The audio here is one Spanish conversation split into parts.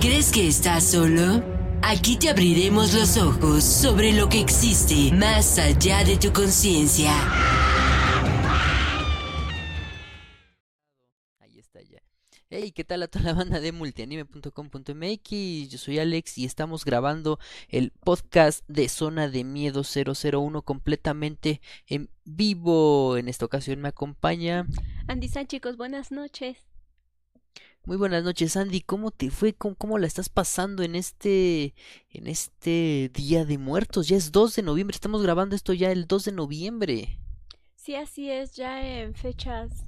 ¿Crees que estás solo? Aquí te abriremos los ojos sobre lo que existe más allá de tu conciencia. Ahí está ya. Hey, ¿qué tal a toda la banda de multianime.com.mx? Yo soy Alex y estamos grabando el podcast de Zona de Miedo 001 completamente en vivo. En esta ocasión me acompaña. Andy San, chicos, buenas noches. Muy buenas noches, Andy. ¿Cómo te fue? ¿Cómo, la estás pasando en este en este Día de Muertos? Ya es 2 de noviembre. Estamos grabando esto ya el 2 de noviembre. Sí, así es, ya en fechas,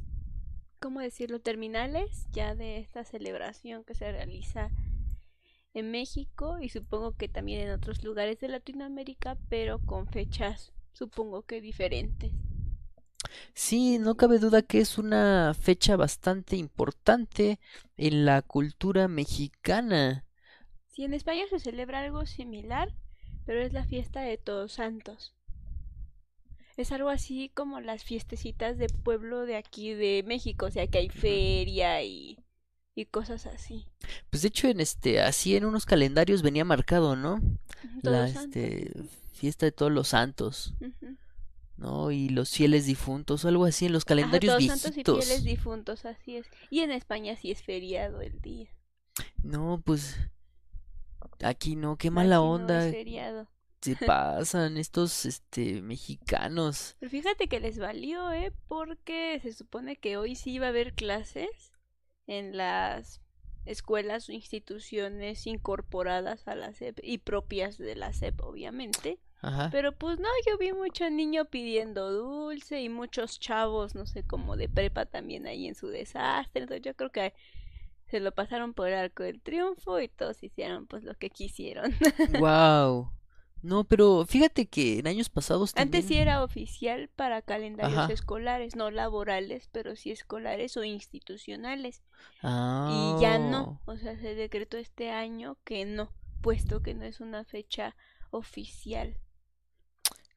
¿cómo decirlo? Terminales, ya de esta celebración que se realiza en México y supongo que también en otros lugares de Latinoamérica, pero con fechas, supongo que diferentes. Sí, no cabe duda que es una fecha bastante importante en la cultura mexicana. Sí, en España se celebra algo similar, pero es la fiesta de Todos Santos. Es algo así como las fiestecitas de pueblo de aquí de México, o sea que hay feria y, y cosas así. Pues de hecho en este así en unos calendarios venía marcado, ¿no? Todos La Santos. este fiesta de todos los santos. ¿No? Y los fieles difuntos, o algo así en los Ajá, calendarios Todos Santos y fieles difuntos, así es. Y en España sí es feriado el día. No, pues aquí no, qué mala Aquí no onda es feriado. se pasan estos este mexicanos. Pero fíjate que les valió, ¿eh? Porque se supone que hoy sí iba a haber clases en las escuelas o instituciones incorporadas a la SEP y propias de la SEP, obviamente. Ajá. Pero pues no, yo vi mucho niño pidiendo dulce y muchos chavos, no sé, como de prepa también ahí en su desastre. Entonces yo creo que se lo pasaron por el arco del triunfo y todos hicieron pues lo que quisieron. Wow. No, pero fíjate que en años pasados Antes sí era oficial para calendarios Ajá. escolares, no laborales, pero sí escolares o institucionales. Ah. Y ya no, o sea, se decretó este año que no, puesto que no es una fecha oficial.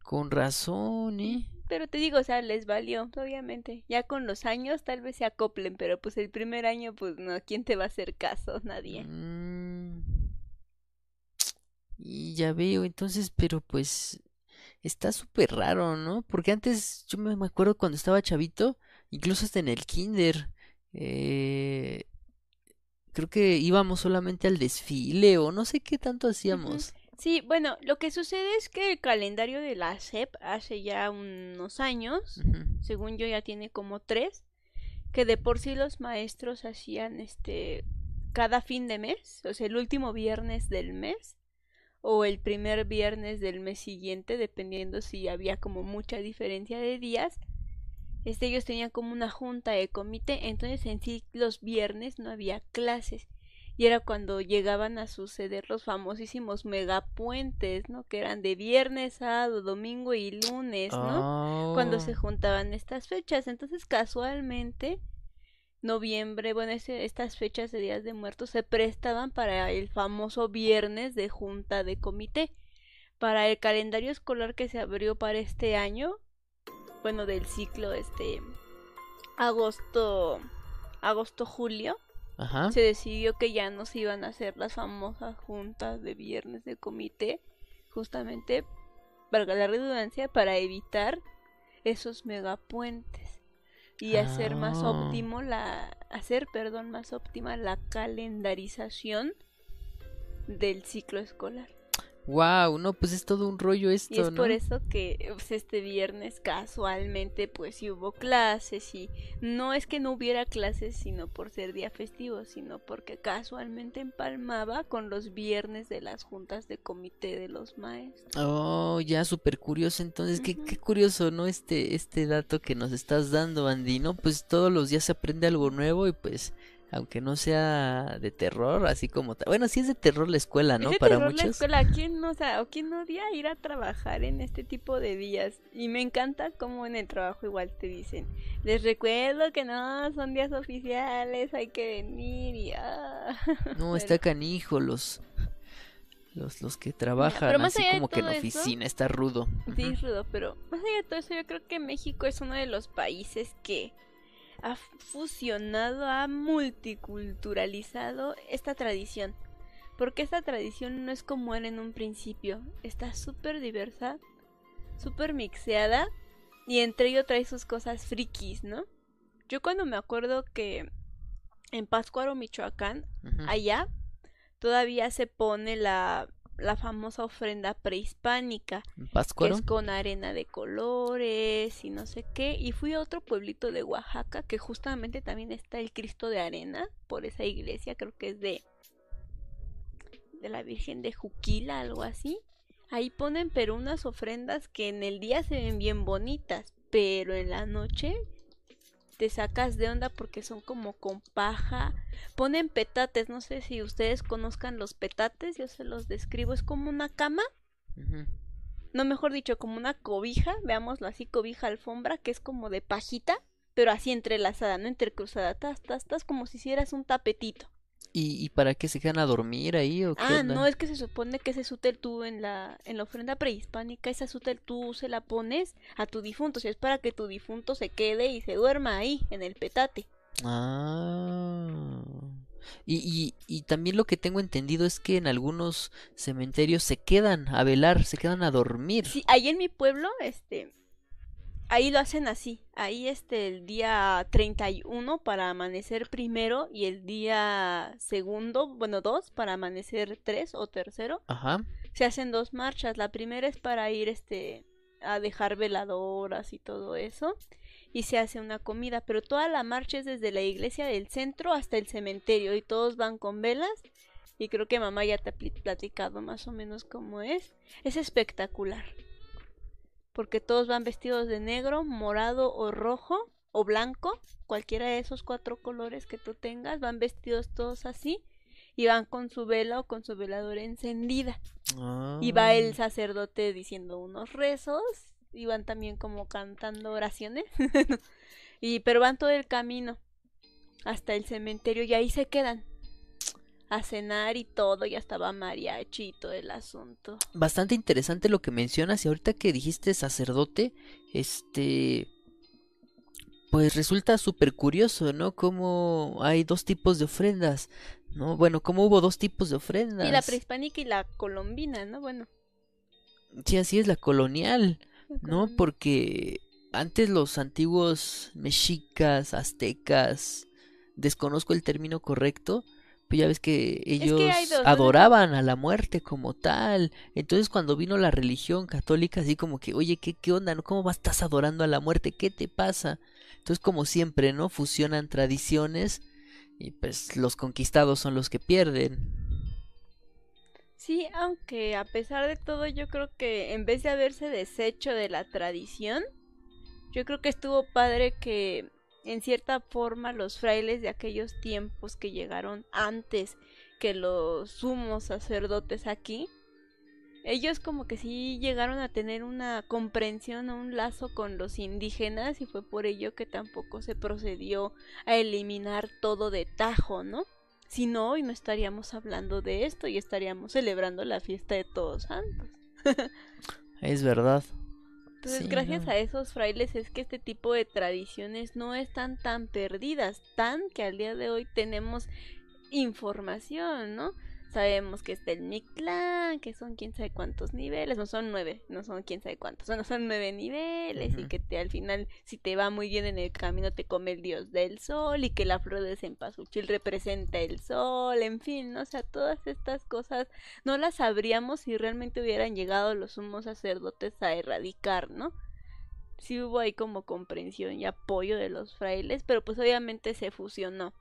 Con razón, ¿eh? Pero te digo, o sea, les valió, obviamente. Ya con los años tal vez se acoplen, pero pues el primer año, pues no, ¿quién te va a hacer caso? Nadie. Mm. Y ya veo, entonces, pero pues está súper raro, ¿no? Porque antes yo me acuerdo cuando estaba chavito, incluso hasta en el kinder, eh, creo que íbamos solamente al desfile o no sé qué tanto hacíamos. Sí, bueno, lo que sucede es que el calendario de la SEP hace ya unos años, según yo ya tiene como tres, que de por sí los maestros hacían este cada fin de mes, o sea, el último viernes del mes o el primer viernes del mes siguiente, dependiendo si había como mucha diferencia de días. Este, ellos tenían como una junta de comité, entonces en sí los viernes no había clases. Y era cuando llegaban a suceder los famosísimos megapuentes, ¿no? Que eran de viernes, sábado, domingo y lunes, ¿no? cuando se Oh. juntaban estas fechas. Entonces, casualmente, noviembre, bueno, ese- estas fechas de días de muertos se prestaban para el famoso viernes de junta de comité. Para el calendario escolar que se abrió para este año, bueno, del ciclo este agosto agosto julio Ajá. se decidió que ya no se iban a hacer las famosas juntas de viernes de comité, justamente, valga la redundancia, para evitar esos megapuentes y hacer más Ah. óptimo la hacer, perdón, más óptima la calendarización del ciclo escolar. Wow, no, pues es todo un rollo Y esto, es por eso que pues, este viernes casualmente pues sí hubo clases y no es que no hubiera clases sino por ser día festivo, sino porque casualmente empalmaba con los viernes de las juntas de comité de los maestros. Oh, ya súper curioso. Entonces, qué, qué curioso, ¿no? Este, este dato que nos estás dando, Andy, ¿no? Pues todos los días se aprende algo nuevo y pues, aunque no sea de terror, así como... Bueno, sí es de terror la escuela, ¿no? Es de Para terror la muchos. escuela, ¿quién no, o sea, o quién odia ir a trabajar en este tipo de días? Y me encanta como en el trabajo igual te dicen, les recuerdo que no son días oficiales, hay que venir y ah. No, está canijo, los... Los, los que trabajan pero más así como que en eso- oficina, está rudo. Sí, es rudo, pero más allá de todo eso, yo creo que México es uno de los países que ha fusionado, ha multiculturalizado esta tradición. Porque esta tradición no es como era en un principio. Está súper diversa, súper mixeada. Y entre ello trae sus cosas frikis, ¿no? Yo cuando me acuerdo que en Pátzcuaro, Michoacán, allá todavía se pone la, la famosa ofrenda prehispánica, ¿En que es con arena de colores y no sé qué. Y fui a otro pueblito de Oaxaca que justamente también está el Cristo de arena por esa iglesia, creo que es de de la Virgen de Juquila, algo así. Ahí ponen pero unas ofrendas que en el día se ven bien bonitas, pero en la noche te sacas de onda porque son como con paja. Ponen petates, no sé si ustedes conozcan los petates, yo se los describo, es como una cama, no mejor dicho, como una cobija, veámoslo así, cobija alfombra, que es como de pajita, pero así entrelazada, no intercruzada, tas, tas, tas, como si hicieras un tapetito. ¿Y, y para qué se quedan a dormir ahí o qué Ah, onda? no, es que se supone que ese súter tú en la, en la ofrenda prehispánica, esa súter tú se la pones a tu difunto, o sea, es para que tu difunto se quede y se duerma ahí, en el petate. Ah. Y, y, y también lo que tengo entendido es que en algunos cementerios se quedan a velar, se quedan a dormir. Sí, ahí en mi pueblo, este, ahí lo hacen así, ahí este, el día 31 para amanecer primero y el día segundo, bueno, dos para amanecer tres o tercero, Ajá. se hacen dos marchas. La primera es para ir este a dejar veladoras y todo eso y se hace una comida, pero toda la marcha es desde la iglesia del centro hasta el cementerio y todos van con velas y creo que mamá ya te ha platicado más o menos cómo es. Es espectacular. Porque todos van vestidos de negro, morado o rojo o blanco, cualquiera de esos cuatro colores que tú tengas, van vestidos todos así y van con su vela o con su veladora encendida. Y va el Ah. sacerdote diciendo unos rezos y van también como cantando oraciones. y pero van todo el camino hasta el cementerio y ahí se quedan a cenar y todo, ya estaba mariachi y todo el asunto. Bastante interesante lo que mencionas y ahorita que dijiste sacerdote, este, pues resulta súper curioso, ¿no? Como hay dos tipos de ofrendas, ¿no? Bueno, como hubo dos tipos de ofrendas. Y la prehispánica y la colombina, ¿no? Bueno. Sí, así es la colonial, ¿no? Porque antes los antiguos mexicas, aztecas, desconozco el término correcto, pero ya ves que ellos hay dos, ¿no? adoraban a la muerte como tal. Entonces cuando vino la religión católica, así como que, oye, ¿qué, qué onda? ¿no? ¿Cómo vas, estás adorando a la muerte? ¿Qué te pasa? Entonces como siempre, ¿no? Fusionan tradiciones y pues los conquistados son los que pierden. Sí, aunque a pesar de todo, yo creo que en vez de haberse deshecho de la tradición, yo creo que estuvo padre que en cierta forma los frailes de aquellos tiempos que llegaron antes que los sumos sacerdotes aquí, ellos como que sí llegaron a tener una comprensión, un lazo con los indígenas y fue por ello que tampoco se procedió a eliminar todo de tajo, ¿no? Si no, hoy no estaríamos hablando de esto y estaríamos celebrando la fiesta de Todos Santos. Es verdad. Entonces, Sí, gracias no. a esos frailes es que este tipo de tradiciones no están tan perdidas, tan que al día de hoy tenemos información, ¿no? Sabemos que está el Mictlán, que son quién sabe cuántos niveles, no son nueve, no son quién sabe cuántos, no son nueve niveles, y que te, al final, si te va muy bien en el camino, te come el dios del sol, y que la flor de cempasúchil representa el sol, en fin, ¿no? o sea, todas estas cosas no las sabríamos si realmente hubieran llegado los sumos sacerdotes a erradicar, ¿no? Sí hubo ahí como comprensión y apoyo de los frailes, pero pues obviamente se fusionó.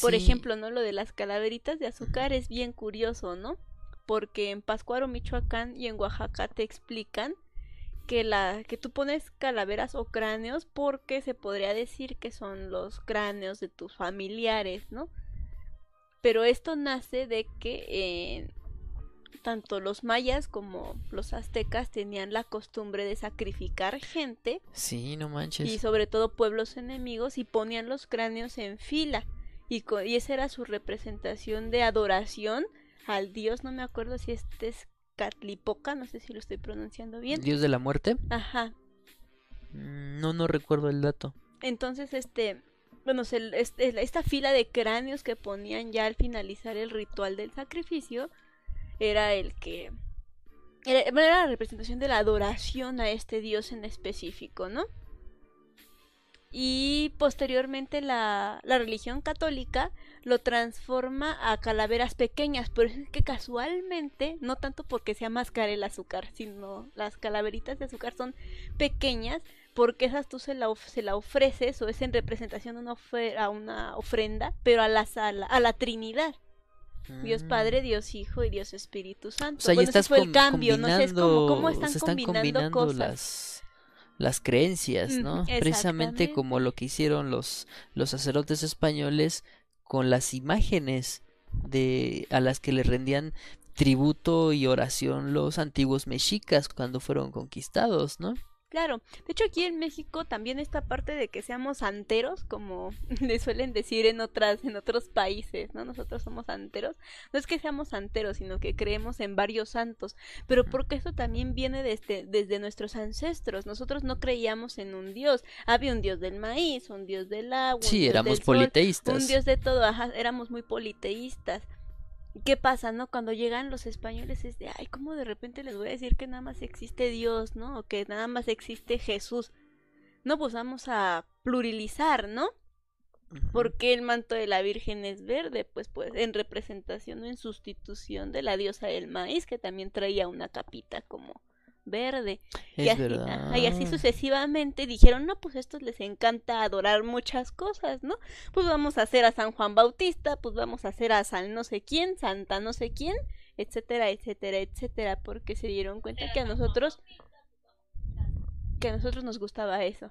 Por ejemplo, ¿no? Lo de las calaveritas de azúcar es bien curioso, ¿no? Porque en Pascuaro, Michoacán y en Oaxaca te explican que la que tú pones calaveras o cráneos porque se podría decir que son los cráneos de tus familiares, ¿no? Pero esto nace de que eh, tanto los mayas como los aztecas tenían la costumbre de sacrificar gente Sí, no manches. y sobre todo pueblos enemigos y ponían los cráneos en fila y, esa era su representación de adoración al dios, no me acuerdo si este es Catlipoca, no sé si lo estoy pronunciando bien. ¿Dios de la muerte? Ajá. Mm, No, no recuerdo el dato. Entonces, este, bueno, se- este- esta fila de cráneos que ponían ya al finalizar el ritual del sacrificio era el que era la representación de la adoración a este dios en específico, ¿no? Y posteriormente la, la religión católica lo transforma a calaveras pequeñas, pero es que casualmente, no tanto porque sea máscara el azúcar, sino las calaveritas de azúcar son pequeñas porque esas tú se la, of- se la ofreces o es en representación de una a una ofrenda, pero a la, sala, a la Trinidad. Dios Mm. Padre, Dios Hijo y Dios Espíritu Santo. O sea, bueno, ese fue el cambio, no sé, es como cómo están, se están combinando, combinando cosas. las las creencias, ¿no? Ujú, Precisamente como lo que hicieron los los sacerdotes españoles con las imágenes de a las que le rendían tributo y oración los antiguos mexicas cuando fueron conquistados, ¿no? Claro, de hecho aquí en México también esta parte de que seamos santeros, como le suelen decir en otras, en otros países, ¿no? Nosotros somos santeros. No es que seamos santeros, sino que creemos en varios santos. Pero porque eso también viene desde, desde nuestros ancestros. Nosotros no creíamos en un dios. Había un dios del maíz, un dios del agua, un Sí, dios éramos del sol, politeístas. un dios de todo, ajá, éramos muy politeístas. ¿Y ¿Qué pasa, no? Cuando llegan los españoles es de, ay, ¿cómo de repente les voy a decir que nada más existe Dios, ¿no? O que nada más existe Jesús. No, pues vamos a pluralizar, ¿no? Ujú. ¿Por qué el manto de la Virgen es verde? Pues, pues en representación o en sustitución de la diosa del maíz, que también traía una capita como verde. y, así, verdad. ajá, y así sucesivamente dijeron, no, pues estos les encanta adorar muchas cosas, ¿no? Pues vamos a hacer a San Juan Bautista, pues vamos a hacer a San no sé quién, Santa no sé quién, etcétera, etcétera, etcétera, porque se dieron cuenta que a nosotros, que a nosotros nos gustaba eso.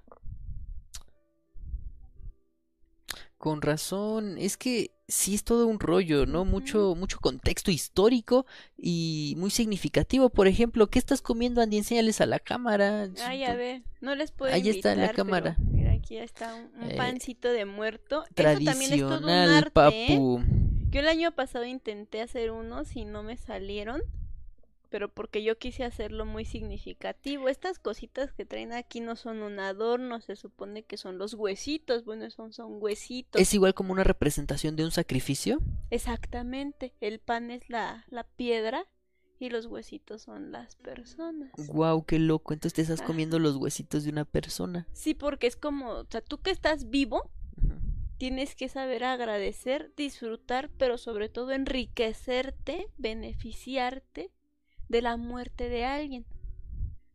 Con razón, es que sí es todo un rollo, ¿no? Mucho, mucho contexto histórico y muy significativo. Por ejemplo, ¿qué estás comiendo, Andy? Enséñales a la cámara. Ay, a ver, no les puedo Ahí está en la cámara. mira, aquí está un, un Eh, pancito de muerto. Eso también es todo un Tradicional, arte, ¿eh? papu. Yo el año pasado intenté hacer unos y no me salieron, pero porque yo quise hacerlo muy significativo. Estas cositas que traen aquí no son un adorno, se supone que son los huesitos. Bueno, son, son huesitos. ¿Es igual como una representación de un sacrificio? Exactamente. El pan es la, la piedra y los huesitos son las personas. Guau, qué loco. Entonces te estás Ah. comiendo los huesitos de una persona. Sí, porque es como, o sea, tú que estás vivo, tienes que saber agradecer, disfrutar, pero sobre todo enriquecerte, beneficiarte de la muerte de alguien.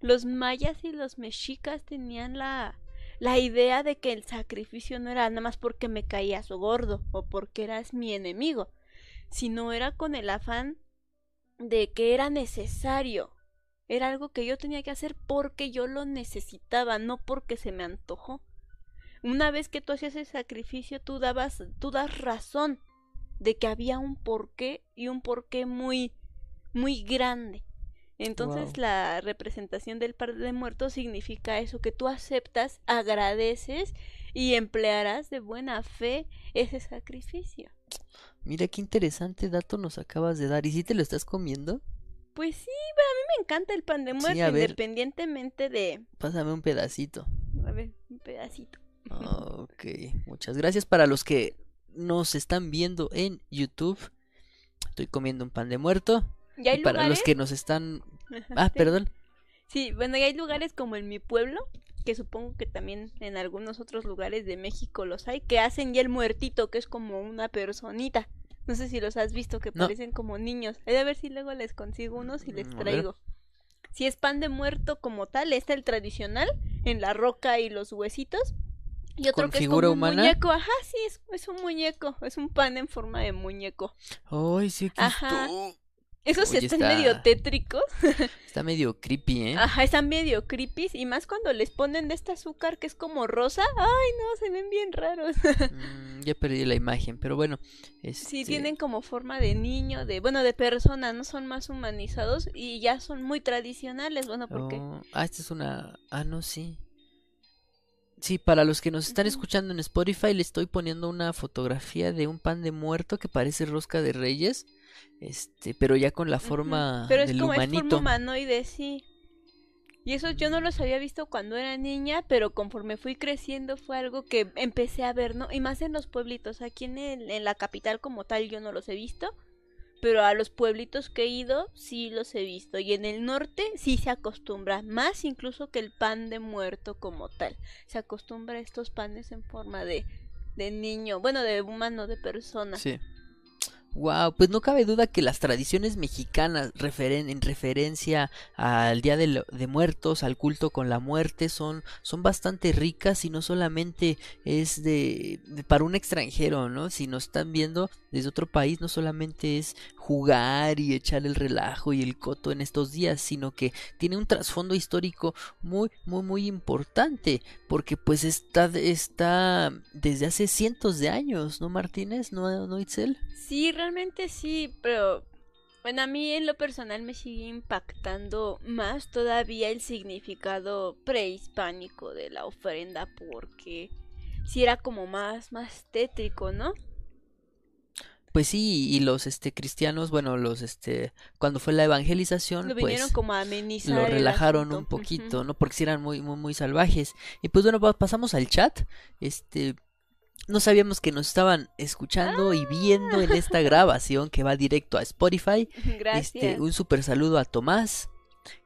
Los mayas y los mexicas tenían la, la idea de que el sacrificio no era nada más porque me caías gordo o porque eras mi enemigo, sino era con el afán de que era necesario. Era algo que yo tenía que hacer porque yo lo necesitaba, no porque se me antojó. Una vez que tú hacías el sacrificio, tú dabas, tú das razón de que había un porqué y un porqué muy, muy grande. Entonces Wow. la representación del par de muertos significa eso, que tú aceptas, agradeces y emplearás de buena fe ese sacrificio. Mira qué interesante dato nos acabas de dar. ¿Y si te lo estás comiendo? Pues sí, a mí me encanta el pan de muerto, independientemente de... Pásame un pedacito. A ver, un pedacito. Ok, muchas gracias para los que nos están viendo en YouTube. Estoy comiendo un pan de muerto. Y hay para lugares... los que nos están... Ah, Sí. perdón. Sí, bueno, y hay lugares como en mi pueblo, que supongo que también en algunos otros lugares de México los hay, que hacen ya el muertito, que es como una personita. No sé si los has visto, que No. parecen como niños. He de ver si luego les consigo unos y les Mm, traigo. Si es pan de muerto como tal, está el tradicional, en la roca y los huesitos. Y otro ¿Con que figura es como humana? un muñeco. Ajá, sí, es, es un muñeco. Es un pan en forma de muñeco. Ay, sí, Ajá. está. Esos están está- medio tétricos. Está medio creepy, ¿eh? Ajá, están medio creepy y más cuando les ponen de este azúcar que es como rosa. Ay, no, se ven bien raros. Mm, ya perdí la imagen, pero bueno. Sí, este, tienen como forma de niño, de bueno, de persona, no son más humanizados y ya son muy tradicionales, bueno, porque oh, Ah, esta es una... Ah, no, sí. Sí, para los que nos están escuchando en Spotify, le estoy poniendo una fotografía de un pan de muerto que parece rosca de reyes. Este, pero ya con la forma Pero es del como es forma humanito. humanoide, sí. Y eso yo no los había visto cuando era niña, pero conforme fui creciendo fue algo que empecé a ver, ¿no? Y más en los pueblitos. Aquí en, el, en la capital como tal yo no los he visto, pero a los pueblitos que he ido sí los he visto. Y en el norte sí se acostumbra, más incluso que el pan de muerto como tal. Se acostumbra a estos panes en forma de, de niño, bueno, de humano, de persona. Sí. Wow, pues no cabe duda que las tradiciones mexicanas en referencia al Día de, de, Muertos, al culto con la muerte, son, son bastante ricas y no solamente es de, de, para un extranjero, ¿no? Si nos están viendo desde otro país, no solamente es jugar y echar el relajo y el coto en estos días, sino que tiene un trasfondo histórico muy, muy, muy importante, porque pues está, está desde hace cientos de años, ¿no, Martínez? ¿No, no Itzel? Sí, realmente sí, pero bueno, a mí en lo personal me sigue impactando más todavía el significado prehispánico de la ofrenda porque sí era como más más tétrico, ¿no? Pues sí, y los este cristianos, bueno, los este cuando fue la evangelización, lo vinieron pues como a amenizar lo el relajaron un poquito. ¿no? Porque sí eran muy muy muy salvajes. Y pues bueno, pa- pasamos al chat. Este no sabíamos que nos estaban escuchando y viendo en esta grabación que va directo a Spotify. Gracias. Este, un super saludo a Tomás,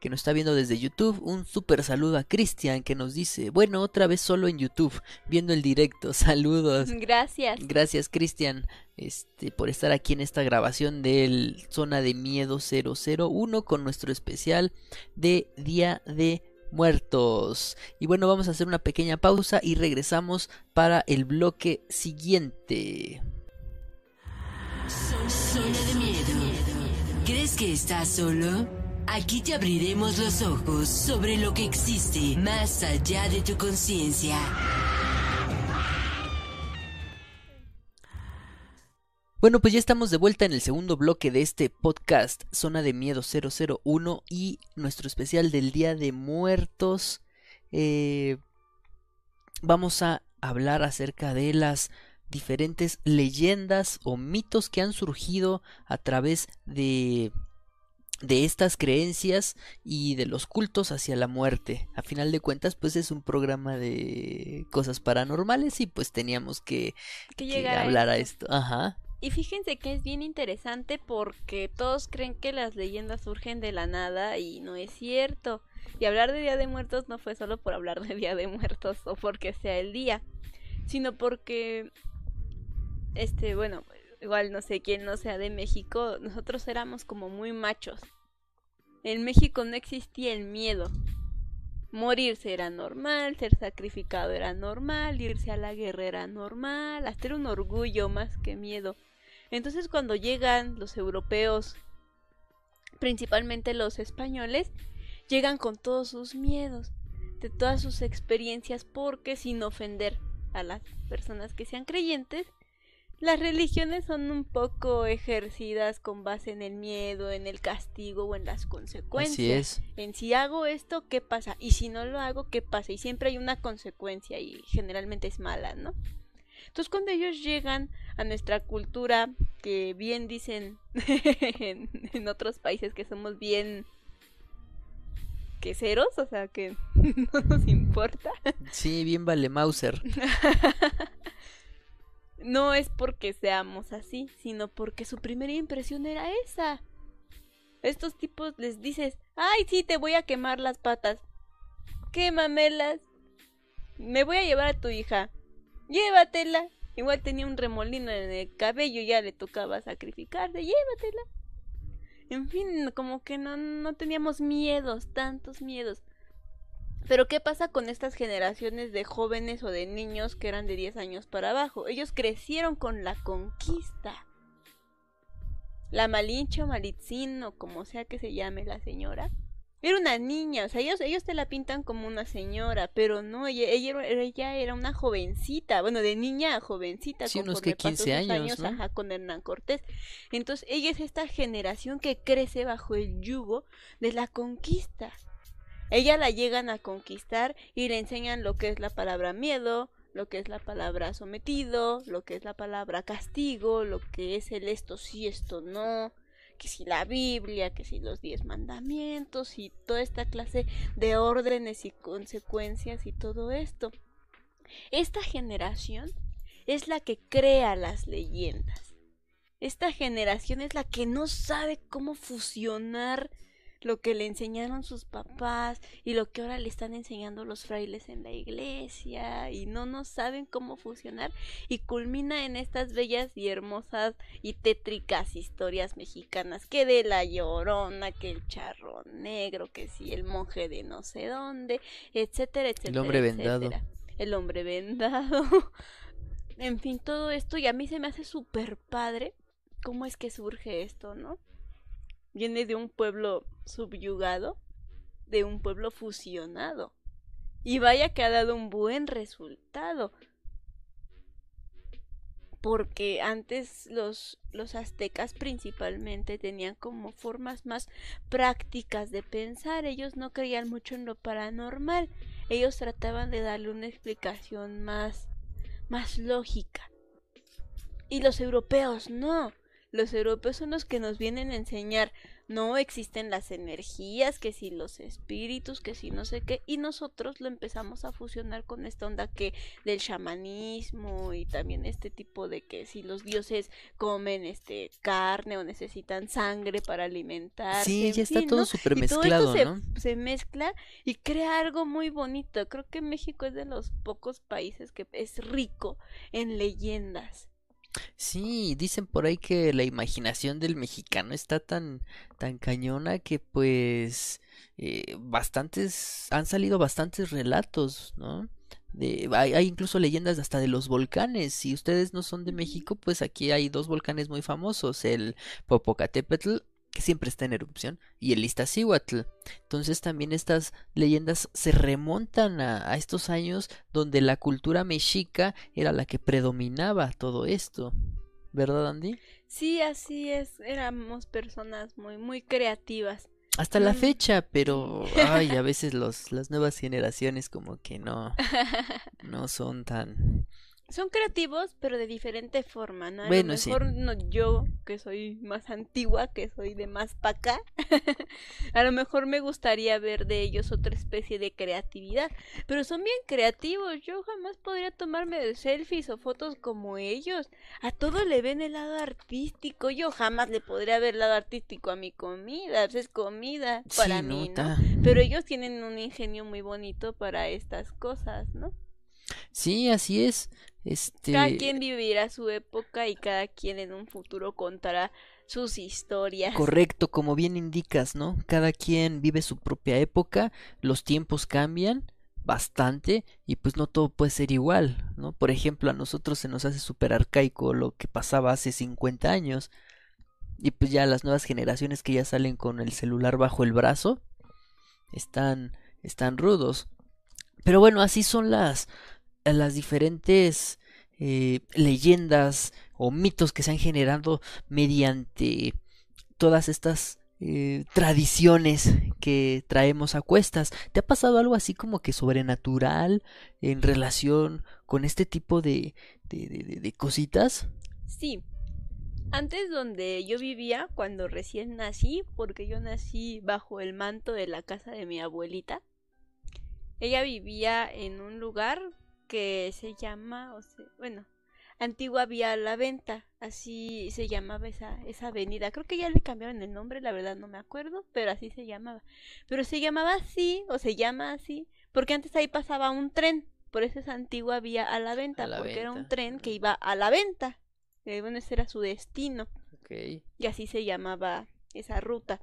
que nos está viendo desde YouTube. Un super saludo a Cristian, que nos dice, bueno, otra vez solo en YouTube, viendo el directo. Saludos. Gracias. Gracias, Cristian, este, por estar aquí en esta grabación del Zona de Miedo 001 con nuestro especial de Día de Muertos. Y bueno, vamos a hacer una pequeña pausa y regresamos para el bloque siguiente. Zona de miedo. ¿Crees que estás solo? Aquí te abriremos los ojos sobre lo que existe más allá de tu conciencia. Bueno, pues ya estamos de vuelta en el segundo bloque de este podcast Zona de Miedo 001 y nuestro especial del Día de Muertos. Eh, vamos a hablar acerca de las diferentes leyendas o mitos que han surgido a través de de estas creencias y de los cultos hacia la muerte. A final de cuentas, pues es un programa de cosas paranormales y pues teníamos que, Que que a hablar a esto. esto. Ajá. Y fíjense que es bien interesante porque todos creen que las leyendas surgen de la nada y no es cierto. Y hablar de Día de Muertos no fue solo por hablar de Día de Muertos o porque sea el día, sino porque, este, bueno, igual no sé quién no sea de México, nosotros éramos como muy machos. En México no existía el miedo. Morirse era normal, ser sacrificado era normal, irse a la guerra era normal, hasta era un orgullo más que miedo. Entonces cuando llegan los europeos, principalmente los españoles, llegan con todos sus miedos, de todas sus experiencias, porque sin ofender a las personas que sean creyentes, las religiones son un poco ejercidas con base en el miedo, en el castigo o en las consecuencias Así es. en si hago esto, ¿qué pasa? Y si no lo hago, ¿qué pasa? Y siempre hay una consecuencia y generalmente es mala, ¿no? Entonces cuando ellos llegan a nuestra cultura, que bien dicen en, en otros países que somos bien queseros, o sea que no nos importa, Sí, bien vale Mauser. no es porque seamos así, sino porque su primera impresión era esa. Estos tipos les dices, ay, sí, te voy a quemar las patas. Quémamelas. Me voy a llevar a tu hija. Llévatela. Igual tenía un remolino en el cabello, ya le tocaba sacrificarse. Llévatela. En fin, como que no, no teníamos miedos, tantos miedos. Pero ¿qué pasa con estas generaciones de jóvenes o de niños que eran de 10 años para abajo? Ellos crecieron con la conquista. La Malinche o Malitzin o como sea que se llame la señora. Era una niña, o sea, ellos, ellos te la pintan como una señora, pero no, ella, ella, era- ella era una jovencita, bueno, de niña a jovencita. Sí, unos que 15 pasó sus años, ¿no? ajá, con Hernán Cortés. Entonces, ella es esta generación que crece bajo el yugo de la conquista. Ella la llegan a conquistar y le enseñan lo que es la palabra miedo, lo que es la palabra sometido, lo que es la palabra castigo, lo que es el esto sí, esto no. que si la Biblia, que si los diez mandamientos y toda esta clase de órdenes y consecuencias y todo esto. Esta generación es la que crea las leyendas. Esta generación es la que no sabe cómo fusionar lo que le enseñaron sus papás y lo que ahora le están enseñando los frailes en la iglesia y no nos saben cómo fusionar y culmina en estas bellas y hermosas y tétricas historias mexicanas que de la llorona, que el charro negro, que si el monje de no sé dónde, etcétera, etcétera. El hombre vendado. El hombre vendado. en fin, todo esto y a mí se me hace súper padre cómo es que surge esto, ¿no? Viene de un pueblo subyugado, de un pueblo fusionado. Y vaya que ha dado un buen resultado. Porque antes los, los aztecas principalmente tenían como formas más prácticas de pensar. Ellos no creían mucho en lo paranormal. Ellos trataban de darle una explicación más, más lógica. Y los europeos no. Los europeos son los que nos vienen a enseñar no existen las energías, que si los espíritus, que si no sé qué, y nosotros lo empezamos a fusionar con esta onda que del chamanismo y también este tipo de que si los dioses comen este carne o necesitan sangre para alimentarse. Sí, ya está todo súper mezclado, ¿no? Se, mezcla y crea algo muy bonito. Creo que México es de los pocos países que es rico en leyendas. Sí, dicen por ahí que la imaginación del mexicano está tan, tan cañona que pues eh, bastantes, han salido bastantes relatos, ¿no? De, hay, hay, incluso leyendas hasta de los volcanes. Si ustedes no son de México, pues aquí hay dos volcanes muy famosos, el Popocatépetl que siempre está en erupción, y el Iztaccíhuatl. Entonces también estas leyendas se remontan a, estos años donde la cultura mexica era la que predominaba todo esto. ¿Verdad, Andy? Sí, así es. Éramos personas muy, muy creativas. Hasta la fecha, pero ay, a veces los, las nuevas generaciones como que no, no son tan son creativos, pero de diferente forma, ¿no? A lo mejor no, yo, que soy más antigua, que soy de más para acá, a lo mejor me gustaría ver de ellos otra especie de creatividad, pero son bien creativos, yo jamás podría tomarme de selfies o fotos como ellos, a todo le ven el lado artístico, yo jamás le podría ver el lado artístico a mi comida, es comida para mí, ¿no? Pero ellos tienen un ingenio muy bonito para estas cosas, ¿no? Sí, así es. Este... Cada quien vivirá su época y cada quien en un futuro contará sus historias. Correcto, como bien indicas, ¿no? Cada quien vive su propia época, los tiempos cambian bastante y pues no todo puede ser igual, ¿no? Por ejemplo, a nosotros se nos hace súper arcaico lo que pasaba hace 50 años y pues ya las nuevas generaciones que ya salen con el celular bajo el brazo están están rudos. Pero bueno, así son las las diferentes eh, leyendas o mitos que se han generado mediante todas estas eh, tradiciones que traemos a cuestas. ¿Te ha pasado algo así como que sobrenatural en relación con este tipo de, de, de, de cositas? Sí. Antes donde yo vivía, cuando recién nací, porque yo nací bajo el manto de la casa de mi abuelita, ella vivía en un lugar que se llama, o sea, bueno, Antigua Vía La Venta, así se llamaba esa, esa avenida. Creo que ya le cambiaron el nombre, la verdad no me acuerdo, pero así se llamaba. Pero se llamaba así, o se llama así, porque antes ahí pasaba un tren, por eso es Antigua Vía a la Venta, porque era un tren que iba a la venta. Y bueno, ese era su destino. Y así se llamaba esa ruta.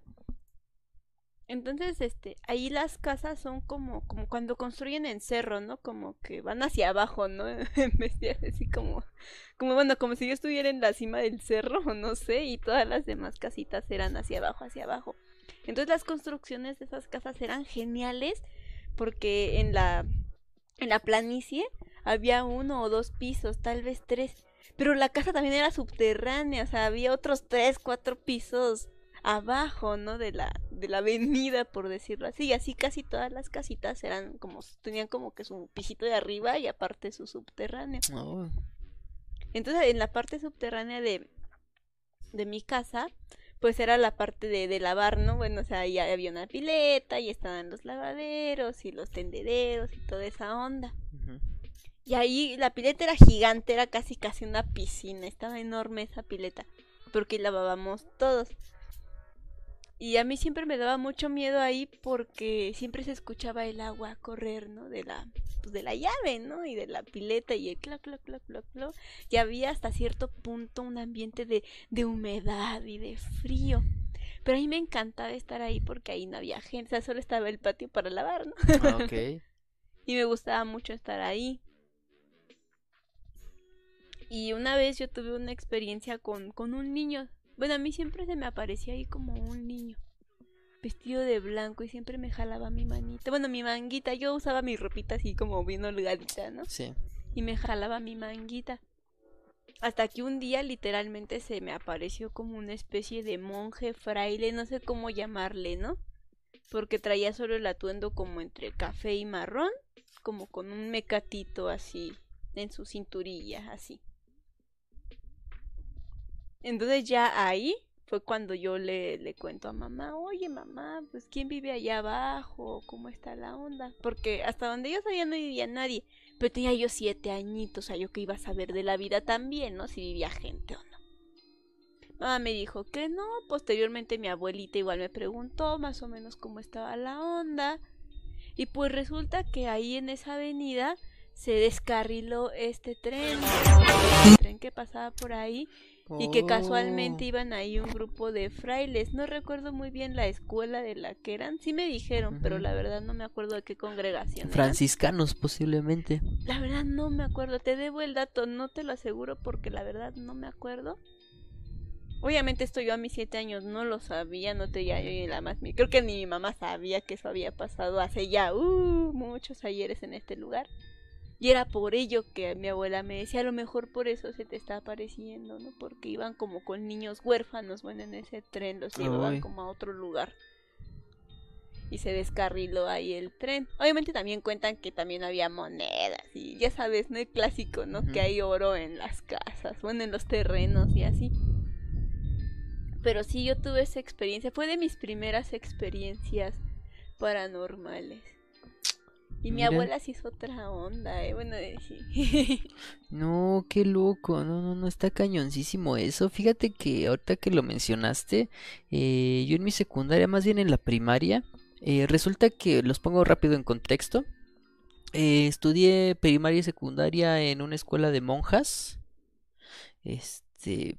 Entonces, este, ahí las casas son como, como cuando construyen en cerro, ¿no? Como que van hacia abajo, ¿no? en vez de así como, como bueno, como si yo estuviera en la cima del cerro, no sé, y todas las demás casitas eran hacia abajo, hacia abajo. Entonces las construcciones de esas casas eran geniales porque en la, en la planicie había uno o dos pisos, tal vez tres. Pero la casa también era subterránea, o sea, había otros tres, cuatro pisos abajo, ¿no? De la, de la avenida, por decirlo así. Y así casi todas las casitas eran como, tenían como que su pisito de arriba y aparte su subterráneo. Oh. Entonces, en la parte subterránea de, de mi casa, pues era la parte de, de lavar, ¿no? Bueno, o sea, ya había una pileta y estaban los lavaderos y los tendederos y toda esa onda. Y ahí la pileta era gigante, era casi casi una piscina, estaba enorme esa pileta, porque lavábamos todos. Y a mí siempre me daba mucho miedo ahí porque siempre se escuchaba el agua correr, ¿no? De la, pues de la llave, ¿no? Y de la pileta y el clac, clac, clac, clac, clac. Y había hasta cierto punto un ambiente de, de humedad y de frío. Pero a mí me encantaba estar ahí porque ahí no había gente, o sea, solo estaba el patio para lavar, ¿no? Ah, ok. y me gustaba mucho estar ahí. Y una vez yo tuve una experiencia con, con un niño. Bueno, a mí siempre se me aparecía ahí como un niño. Vestido de blanco y siempre me jalaba mi manita. Bueno, mi manguita. Yo usaba mi ropita así como bien holgadita, ¿no? Sí. Y me jalaba mi manguita. Hasta que un día literalmente se me apareció como una especie de monje, fraile, no sé cómo llamarle, ¿no? Porque traía solo el atuendo como entre café y marrón, como con un mecatito así en su cinturilla, así. Entonces ya ahí fue cuando yo le, le cuento a mamá, oye mamá, pues quién vive allá abajo, cómo está la onda, porque hasta donde yo sabía no vivía nadie, pero tenía yo siete añitos, o sea, yo que iba a saber de la vida también, ¿no? Si vivía gente o no. Mamá me dijo que no, posteriormente mi abuelita igual me preguntó más o menos cómo estaba la onda, y pues resulta que ahí en esa avenida se descarriló este tren, el tren que pasaba por ahí, y que casualmente Oh. iban ahí un grupo de frailes. No recuerdo muy bien la escuela de la que eran. Sí me dijeron, pero la verdad no me acuerdo de qué congregación. eran. Franciscanos, posiblemente. La verdad no me acuerdo. Te debo el dato, no te lo aseguro porque la verdad no me acuerdo. Obviamente esto yo a mis siete años no lo sabía, no te ya yo ni la más. Creo que ni mi mamá sabía que eso había pasado hace ya uh, muchos ayeres en este lugar. Y era por ello que mi abuela me decía, a lo mejor por eso se te está apareciendo, ¿no? Porque iban como con niños huérfanos, bueno, en ese tren los llevaban como a otro lugar. Y se descarriló ahí el tren. Obviamente también cuentan que también había monedas y ya sabes, ¿no? El clásico, ¿no? Que hay oro en las casas, bueno, en los terrenos y así. Pero sí, yo tuve esa experiencia. Fue de mis primeras experiencias paranormales. Y mi Mira. abuela sí es otra onda, ¿eh? Bueno, eh, sí. No, qué loco, no, no, no, está cañoncísimo eso. Fíjate que ahorita que lo mencionaste, eh, yo en mi secundaria, más bien en la primaria, eh, resulta que los pongo rápido en contexto. eh, estudié primaria y secundaria en una escuela de monjas. Este,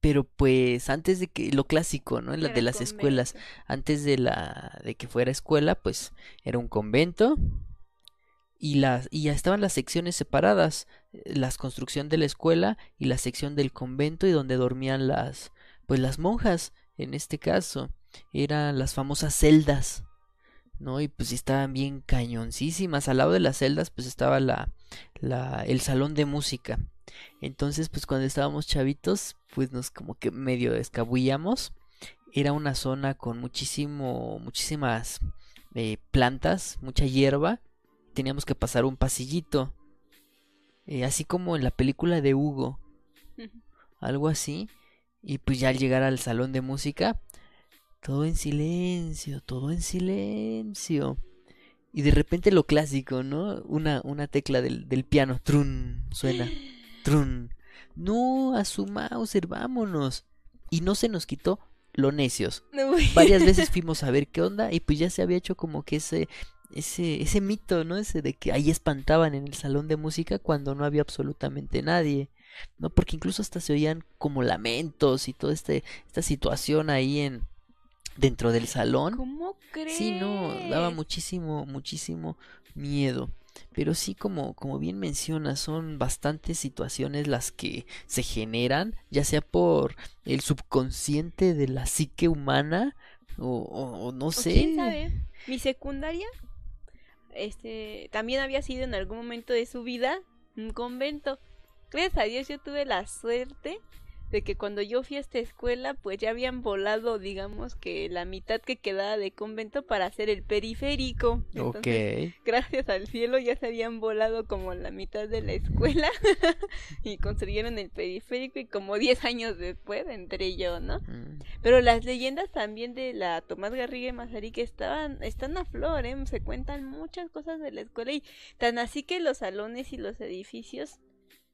pero pues antes de que, lo clásico, ¿no? En la de las escuelas antes de la de que fuera escuela, pues era un convento y las y ya estaban las secciones separadas, eh, la construcción de la escuela y la sección del convento y donde dormían las pues las monjas, en este caso, eran las famosas celdas. ¿No? Y pues estaban bien cañoncísimas. Al lado de las celdas, pues estaba la, la, el salón de música. Entonces, pues cuando estábamos chavitos, pues nos como que medio escabullamos era una zona con muchísimo, muchísimas eh, plantas, mucha hierba. Teníamos que pasar un pasillito, eh, así como en la película de Hugo, algo así. Y pues ya al llegar al salón de música, todo en silencio, todo en silencio. Y de repente lo clásico, ¿no? Una, una tecla del, del piano, trun, suena, trun. No, a su Mauser, vámonos. Y no se nos quitó lo necios. Varias veces fuimos a ver qué onda y pues ya se había hecho como que ese, ese, ese mito, ¿no? Ese de que ahí espantaban en el salón de música cuando no había absolutamente nadie, ¿no? Porque incluso hasta se oían como lamentos y toda este, esta situación ahí en dentro del salón. ¿Cómo crees? Sí, no, daba muchísimo, muchísimo miedo. Pero sí, como, como bien mencionas, son bastantes situaciones las que se generan, ya sea por el subconsciente de la psique humana o, o- o no sé. quién sabe. Mi secundaria, este, también había sido en algún momento de su vida un convento. Gracias a Dios yo tuve la suerte de que cuando yo fui a esta escuela, pues ya habían volado, digamos que la mitad que quedaba de convento para hacer el periférico. Entonces, gracias al cielo ya se habían volado como la mitad de la escuela y construyeron el periférico y como 10 años después entré yo, ¿no? Mm. Pero las leyendas también de la Tomás Garriga y Mazarí que estaban, están a flor, ¿eh? Se cuentan muchas cosas de la escuela y tan así que los salones y los edificios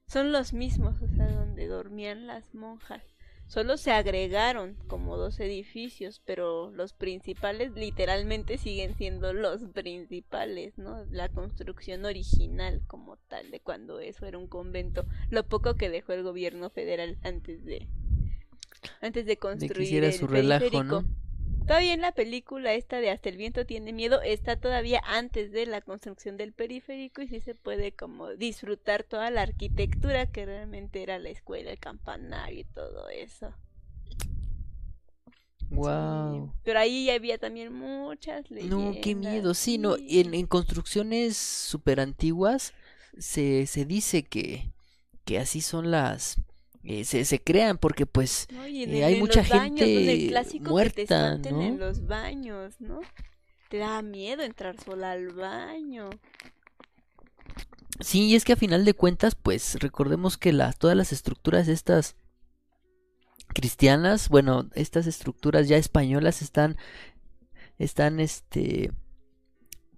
son los mismos, o sea, donde dormían las monjas. Solo se agregaron como dos edificios, pero los principales literalmente siguen siendo los principales, ¿no? La construcción original como tal de cuando eso era un convento, lo poco que dejó el gobierno federal antes de antes de construir el su relajo, ¿no? Todavía en la película esta de Hasta el viento tiene miedo está todavía antes de la construcción del periférico y sí se puede como disfrutar toda la arquitectura que realmente era la escuela, el campanario y todo eso. Wow. Pero ahí había también muchas leyendas. No, qué miedo. Sí, no, en, en construcciones súper antiguas se, se dice que, que así son las eh, se, se, crean porque pues eh, hay mucha gente muerta ¿no? en los baños no te da miedo entrar sola al baño sí y es que a final de cuentas pues recordemos que las todas las estructuras estas cristianas bueno estas estructuras ya españolas están están este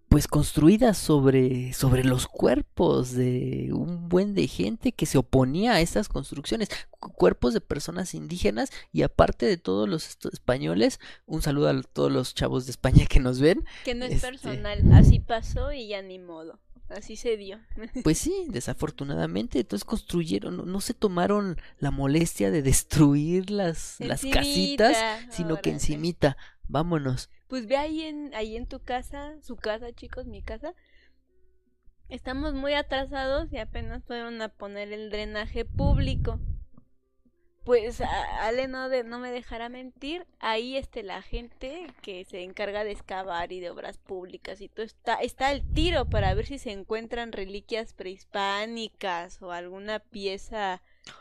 pues construidas sobre, sobre los cuerpos de un buen de gente que se oponía a estas construcciones, cuerpos de personas indígenas y aparte de todos los españoles, un saludo a todos los chavos de España que nos ven. Que no es este personal, así pasó y ya ni modo. Así se dio. Pues sí, desafortunadamente. Entonces construyeron, no, se tomaron la molestia de destruir las, las casitas, sino que encimita. Vámonos pues ve ahí en, ahí en tu casa, su casa, chicos, mi casa. Estamos muy atrasados y apenas fueron a poner el drenaje público. Pues Ale no, de, no me dejará mentir, ahí este la gente que se encarga de excavar y de obras públicas y todo está está al tiro para ver si se encuentran reliquias prehispánicas o alguna pieza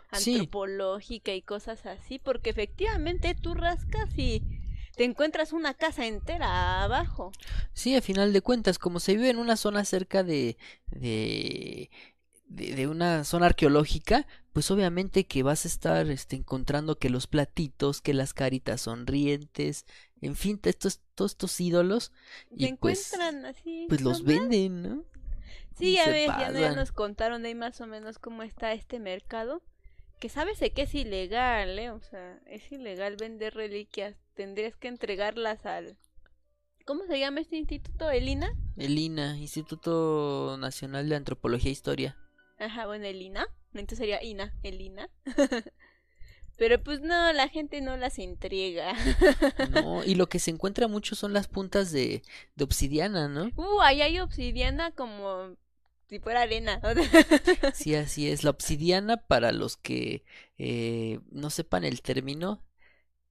antropológica y cosas así, porque efectivamente tú rascas y te encuentras una casa entera abajo. Sí, a final de cuentas, como se vive en una zona cerca de, de, de, una zona arqueológica, pues obviamente que vas a estar este, encontrando que los platitos, que las caritas sonrientes, en fin, estos, todos estos ídolos. y pues, encuentran así. Pues los venden, ¿no? Sí, a ver, ya, ya nos contaron de ahí más o menos cómo está este mercado que sabes que es ilegal, ¿eh? O sea, es ilegal vender reliquias. Tendrías que entregarlas al... ¿Cómo se llama este instituto? ¿Elina? Elina, Instituto Nacional de Antropología e Historia. Ajá, bueno, Elina. Entonces sería INA, Elina. Pero pues no, la gente no las entrega. no, y lo que se encuentra mucho son las puntas de, de obsidiana, ¿no? Uh, ahí hay obsidiana como si fuera arena. sí, así es. La obsidiana, para los que eh, no sepan el término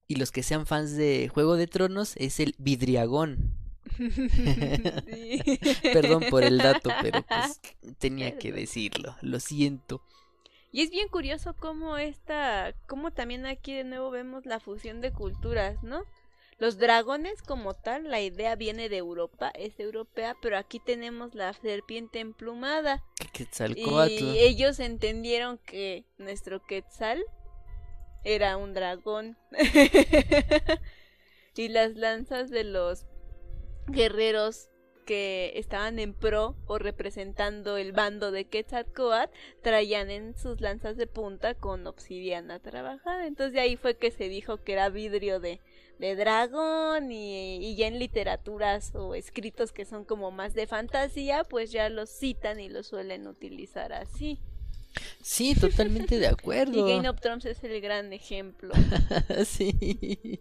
y los que sean fans de Juego de Tronos, es el vidriagón. Perdón por el dato, pero pues tenía que decirlo. Lo siento. Y es bien curioso cómo esta, cómo también aquí de nuevo vemos la fusión de culturas, ¿no? Los dragones como tal, la idea viene de Europa, es europea, pero aquí tenemos la serpiente emplumada. Y ellos entendieron que nuestro Quetzal era un dragón. y las lanzas de los guerreros que estaban en pro o representando el bando de Quetzalcoatl traían en sus lanzas de punta con obsidiana trabajada. Entonces de ahí fue que se dijo que era vidrio de de dragón y, ya en literaturas o escritos que son como más de fantasía, pues ya los citan y los suelen utilizar así. Sí, totalmente de acuerdo. y Game of Thrones es el gran ejemplo. sí.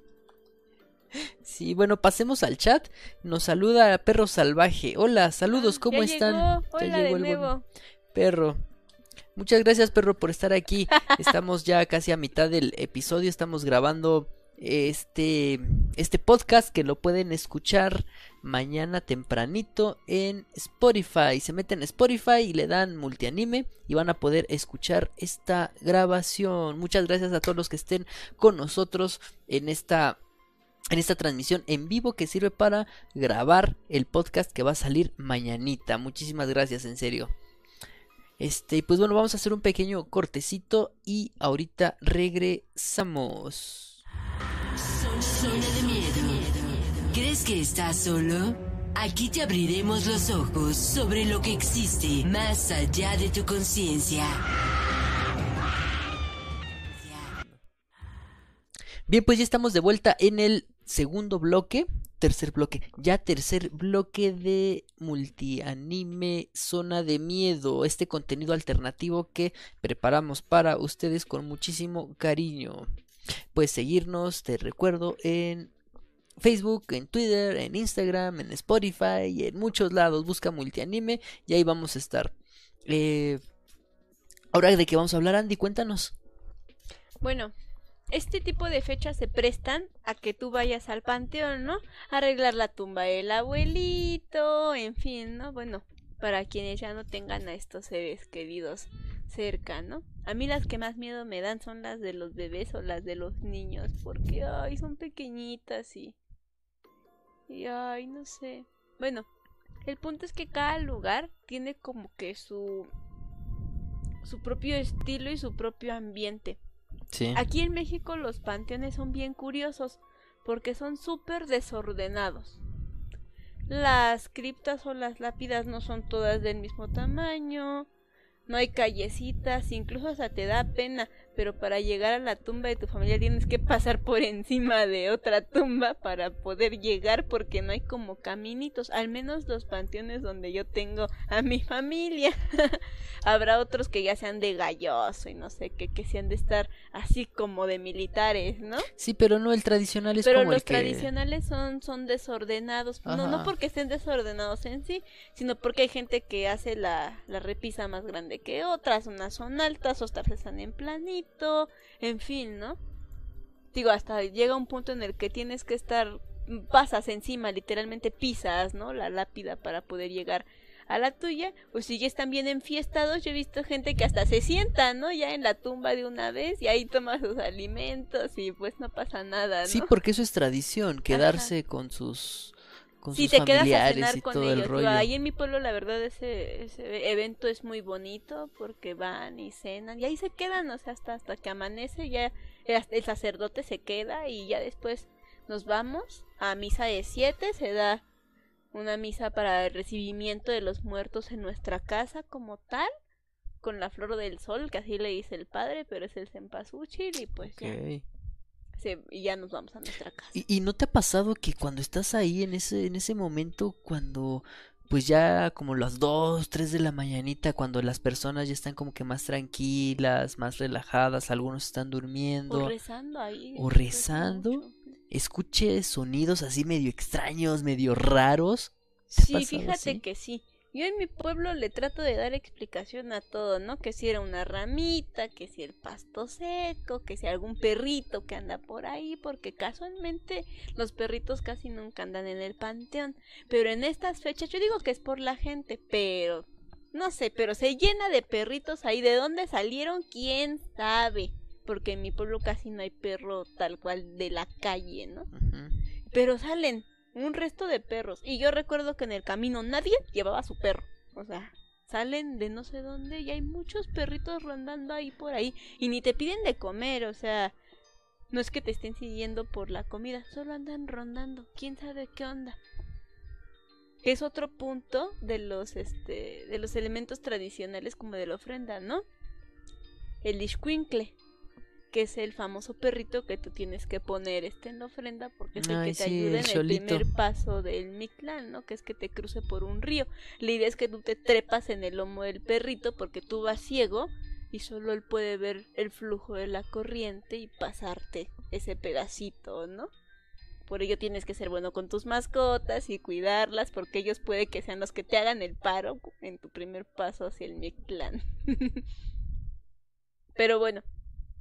Sí, bueno, pasemos al chat. Nos saluda Perro Salvaje. Hola, saludos, ah, ¿cómo están? Hola de nuevo. Perro. Muchas gracias, perro, por estar aquí. Estamos ya casi a mitad del episodio. Estamos grabando este, este podcast que lo pueden escuchar mañana tempranito en Spotify. Se meten en Spotify y le dan multianime y van a poder escuchar esta grabación. Muchas gracias a todos los que estén con nosotros en esta en esta transmisión en vivo que sirve para grabar el podcast que va a salir mañanita. Muchísimas gracias, en serio. Este, pues bueno, vamos a hacer un pequeño cortecito y ahorita regresamos. Zona de miedo. ¿Crees que estás solo? Aquí te abriremos los ojos sobre lo que existe más allá de tu conciencia. Bien, pues ya estamos de vuelta en el segundo bloque, tercer bloque, ya tercer bloque de multianime Zona de Miedo, este contenido alternativo que preparamos para ustedes con muchísimo cariño. Puedes seguirnos, te recuerdo, en Facebook, en Twitter, en Instagram, en Spotify y en muchos lados. Busca multianime y ahí vamos a estar. Eh, ahora de qué vamos a hablar, Andy, cuéntanos. Bueno, este tipo de fechas se prestan a que tú vayas al panteón, ¿no? arreglar la tumba del abuelito, en fin, ¿no? Bueno, para quienes ya no tengan a estos seres queridos cerca, ¿no? A mí las que más miedo me dan son las de los bebés o las de los niños, porque, ay, son pequeñitas y... Y, ay, no sé. Bueno, el punto es que cada lugar tiene como que su... su propio estilo y su propio ambiente. Aquí en México los panteones son bien curiosos porque son súper desordenados. Las criptas o las lápidas no son todas del mismo tamaño, no hay callecitas, incluso hasta te da pena pero para llegar a la tumba de tu familia tienes que pasar por encima de otra tumba para poder llegar porque no hay como caminitos, al menos los panteones donde yo tengo a mi familia. Habrá otros que ya sean de galloso y no sé qué, que sean de estar así como de militares, ¿no? Sí, pero no el tradicional es pero como los el que... tradicionales son son desordenados, no no porque estén desordenados en sí, sino porque hay gente que hace la, la repisa más grande que otras, unas son altas, otras están en en fin, ¿no? Digo, hasta llega un punto en el que tienes que estar, pasas encima, literalmente pisas, ¿no? La lápida para poder llegar a la tuya, pues si ya están bien enfiestados, yo he visto gente que hasta se sienta, ¿no? Ya en la tumba de una vez y ahí toma sus alimentos y pues no pasa nada, ¿no? Sí, porque eso es tradición, quedarse con sus si te quedas a cenar con ellos. ahí en mi pueblo la verdad ese, ese evento es muy bonito porque van y cenan y ahí se quedan, o sea, hasta, hasta que amanece ya el sacerdote se queda y ya después nos vamos a misa de siete, se da una misa para el recibimiento de los muertos en nuestra casa como tal con la flor del sol, que así le dice el padre, pero es el cempasúchil y pues y ya nos vamos a nuestra casa. ¿Y, no te ha pasado que cuando estás ahí en ese, en ese momento, cuando pues ya como las 2, 3 de la mañanita, cuando las personas ya están como que más tranquilas, más relajadas, algunos están durmiendo. O rezando ahí. O rezando. Escuche sonidos así medio extraños, medio raros. Sí, fíjate que sí. Yo en mi pueblo le trato de dar explicación a todo, ¿no? Que si era una ramita, que si el pasto seco, que si algún perrito que anda por ahí, porque casualmente los perritos casi nunca andan en el panteón. Pero en estas fechas, yo digo que es por la gente, pero no sé, pero se llena de perritos ahí. ¿De dónde salieron? ¿Quién sabe? Porque en mi pueblo casi no hay perro tal cual de la calle, ¿no? Pero salen un resto de perros. Y yo recuerdo que en el camino nadie llevaba a su perro. O sea, salen de no sé dónde y hay muchos perritos rondando ahí por ahí. Y ni te piden de comer, o sea, no es que te estén siguiendo por la comida, solo andan rondando. ¿Quién sabe qué onda? Es otro punto de los, este, de los elementos tradicionales como de la ofrenda, ¿no? El ishquinkle que es el famoso perrito que tú tienes que poner este en la ofrenda porque es el que te ayuda en el primer paso del Mictlán, ¿no? Que es que te cruce por un río. La idea es que tú te trepas en el lomo del perrito porque tú vas ciego y solo él puede ver el flujo de la corriente y pasarte ese pedacito, ¿no? Por ello tienes que ser bueno con tus mascotas y cuidarlas porque ellos puede que sean los que te hagan el paro en tu primer paso hacia el Mictlán. Pero bueno,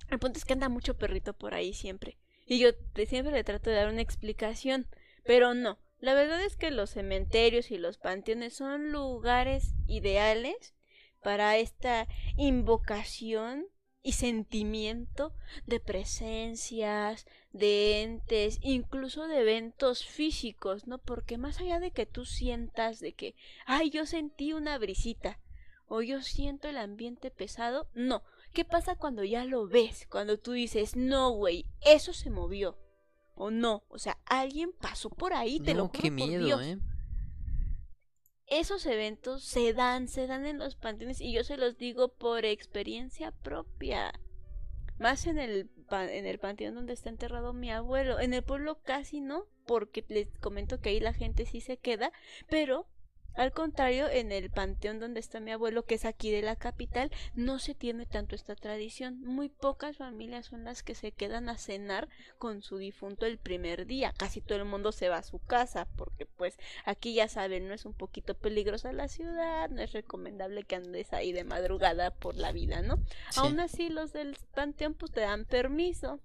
el punto es que anda mucho perrito por ahí siempre. Y yo siempre le trato de dar una explicación, pero no. La verdad es que los cementerios y los panteones son lugares ideales para esta invocación y sentimiento de presencias, de entes, incluso de eventos físicos, ¿no? Porque más allá de que tú sientas de que, ay, yo sentí una brisita o yo siento el ambiente pesado, no. ¿Qué pasa cuando ya lo ves? Cuando tú dices, no, güey, eso se movió. O no, o sea, alguien pasó por ahí, te lo juro qué por miedo, Dios ¿eh? esos eventos se dan, se dan en los panteones y yo se los digo por experiencia propia. Más en el, en el panteón donde está enterrado mi abuelo. En el pueblo casi no, porque les comento que ahí la gente sí se queda, pero al contrario, en el panteón donde está mi abuelo, que es aquí de la capital, no se tiene tanto esta tradición. Muy pocas familias son las que se quedan a cenar con su difunto el primer día. Casi todo el mundo se va a su casa, porque pues aquí ya saben, no es un poquito peligrosa la ciudad, no es recomendable que andes ahí de madrugada por la vida, ¿no? Sí. Aún así, los del panteón pues te dan permiso.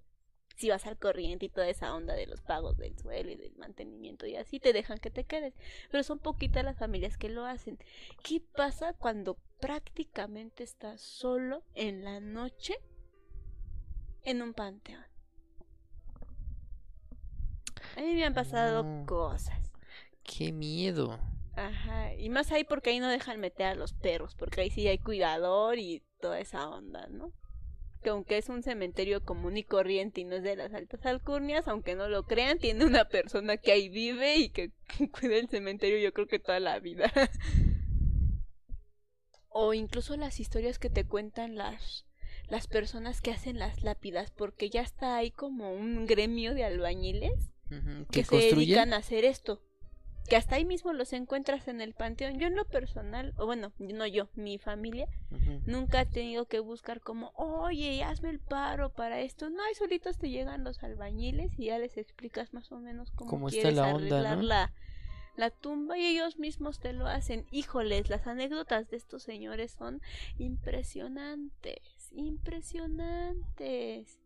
Si vas al corriente y toda esa onda de los pagos del suelo y del mantenimiento y así, te dejan que te quedes. Pero son poquitas las familias que lo hacen. ¿Qué pasa cuando prácticamente estás solo en la noche en un panteón? A mí me han pasado No. cosas. Qué miedo. Ajá, y más ahí porque ahí no dejan meter a los perros, porque ahí sí hay cuidador y toda esa onda, ¿no? Que aunque es un cementerio común y corriente y no es de las altas alcurnias, aunque no lo crean, tiene una persona que ahí vive y que cuida el cementerio yo creo que toda la vida. o incluso las historias que te cuentan las las personas que hacen las lápidas, porque ya está ahí como un gremio de albañiles que ¿Que se construyen? dedican a hacer esto. Que hasta ahí mismo los encuentras en el panteón. Yo en lo personal, o bueno, no yo, mi familia, nunca ha tenido que buscar como, oye, hazme el paro para esto. No, ahí solitos te llegan los albañiles y ya les explicas más o menos cómo, Cómo está quieres la onda, arreglar ¿no? la, la tumba y ellos mismos te lo hacen. Híjoles, las anécdotas de estos señores son impresionantes, impresionantes.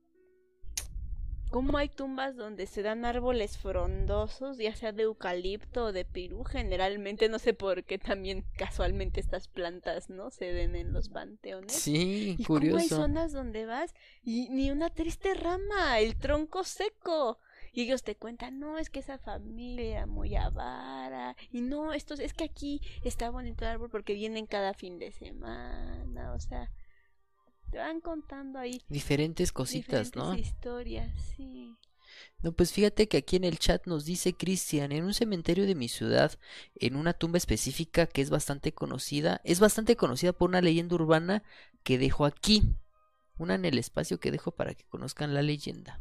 Como hay tumbas donde se dan árboles frondosos, ya sea de eucalipto o de pirú, generalmente no sé por qué también casualmente estas plantas no se den en los panteones. Sí, Y cómo hay curioso. zonas donde vas y ni una triste rama, el tronco seco. Y ellos te cuentan, no, es que esa familia era muy avara. Y no, esto es que aquí está bonito el árbol porque vienen cada fin de semana. O sea, te van contando ahí Diferentes cositas, diferentes ¿no? historias, sí. No, pues fíjate que aquí en el chat nos dice Cristian, en un cementerio de mi ciudad, en una tumba específica que es bastante conocida, es bastante conocida por una leyenda urbana que dejo aquí, una en el espacio que dejo para que conozcan la leyenda.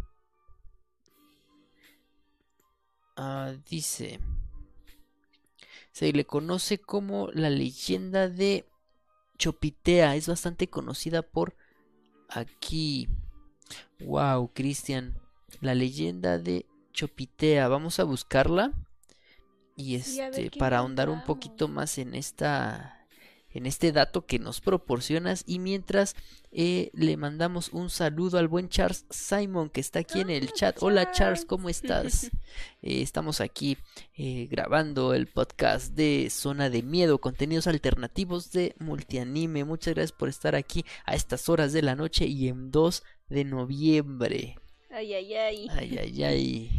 Ah, dice, se le conoce como la leyenda de Chopitea, es bastante conocida por aquí. Wow, Cristian. La leyenda de Chopitea. Vamos a buscarla. Y este, para ahondar un poquito más en esta. En este dato que nos proporcionas. Y mientras eh, le mandamos un saludo al buen Charles Simon que está aquí en el Ah, chat. Hola Charles, Charles. ¿cómo estás? Eh, estamos aquí eh, grabando el podcast de Zona de Miedo, contenidos alternativos de multianime. Muchas gracias por estar aquí a estas horas de la noche y en 2 de noviembre. Ay, ay, ay. Ay, ay, ay.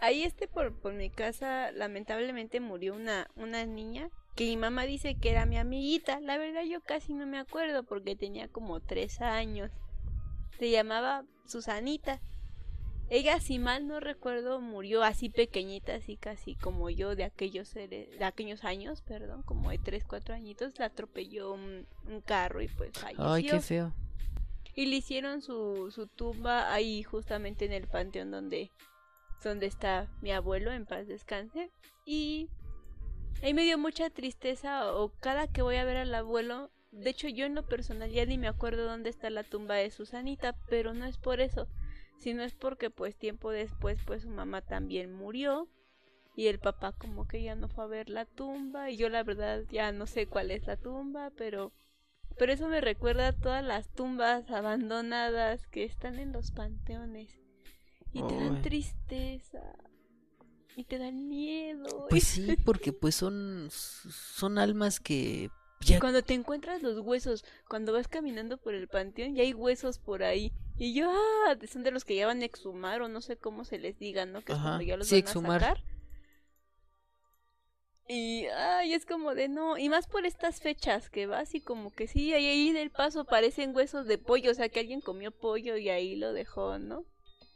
Ahí este por, por mi casa lamentablemente murió una, una niña que mi mamá dice que era mi amiguita. La verdad yo casi no me acuerdo porque tenía como tres años. Se llamaba Susanita. Ella, si mal no recuerdo, murió así pequeñita, así casi como yo de aquellos seres- de aquellos años, perdón, como de tres, cuatro añitos, la atropelló un, un carro y pues falleció. Ay, qué feo. Y le hicieron su, su tumba ahí justamente en el panteón donde, donde está mi abuelo, en paz descanse. Y ahí me dio mucha tristeza o cada que voy a ver al abuelo, de hecho yo en lo personal ya ni me acuerdo dónde está la tumba de Susanita, pero no es por eso, sino es porque pues tiempo después pues su mamá también murió. Y el papá como que ya no fue a ver la tumba y yo la verdad ya no sé cuál es la tumba, pero pero eso me recuerda a todas las tumbas abandonadas que están en los panteones. y te dan tristeza y te dan miedo. Pues sí, porque pues son son almas que Cuando te encuentras los huesos, cuando vas caminando por el panteón, ya hay huesos por ahí. Y yo, ah, son de los que ya van a exhumar o no sé cómo se les diga, ¿no? Que es cuando ya los van exhumar. a sacar. Y ay, es como de no, y más por estas fechas que vas y como que sí, ahí, en el paso parecen huesos de pollo, o sea que alguien comió pollo y ahí lo dejó, ¿no?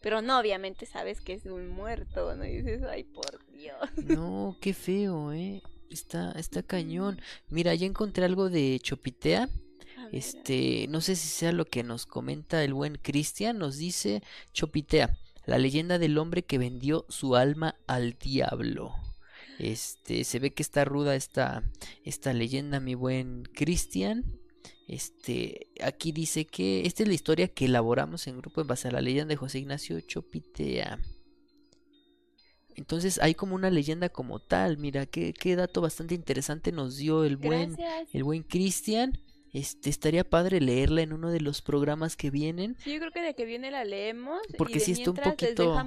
Pero no, obviamente sabes que es un muerto, ¿no? Y dices, ay, por Dios. No, qué feo, ¿eh? Está, está cañón. Mira, ya encontré algo de Chopitea. Este, no sé si sea lo que nos comenta el buen Cristian, nos dice Chopitea, la leyenda del hombre que vendió su alma al diablo. Este, se ve que está ruda esta, esta leyenda, mi buen Cristian. Este, aquí dice que esta es la historia que elaboramos en grupo en base a la leyenda de José Ignacio Chopitea. Entonces hay como una leyenda como tal. Mira, qué, qué dato bastante interesante nos dio el buen, el buen Cristian. Este, estaría padre leerla en uno de los programas que vienen. Sí, yo creo que de que viene la leemos. Porque si está un poquito.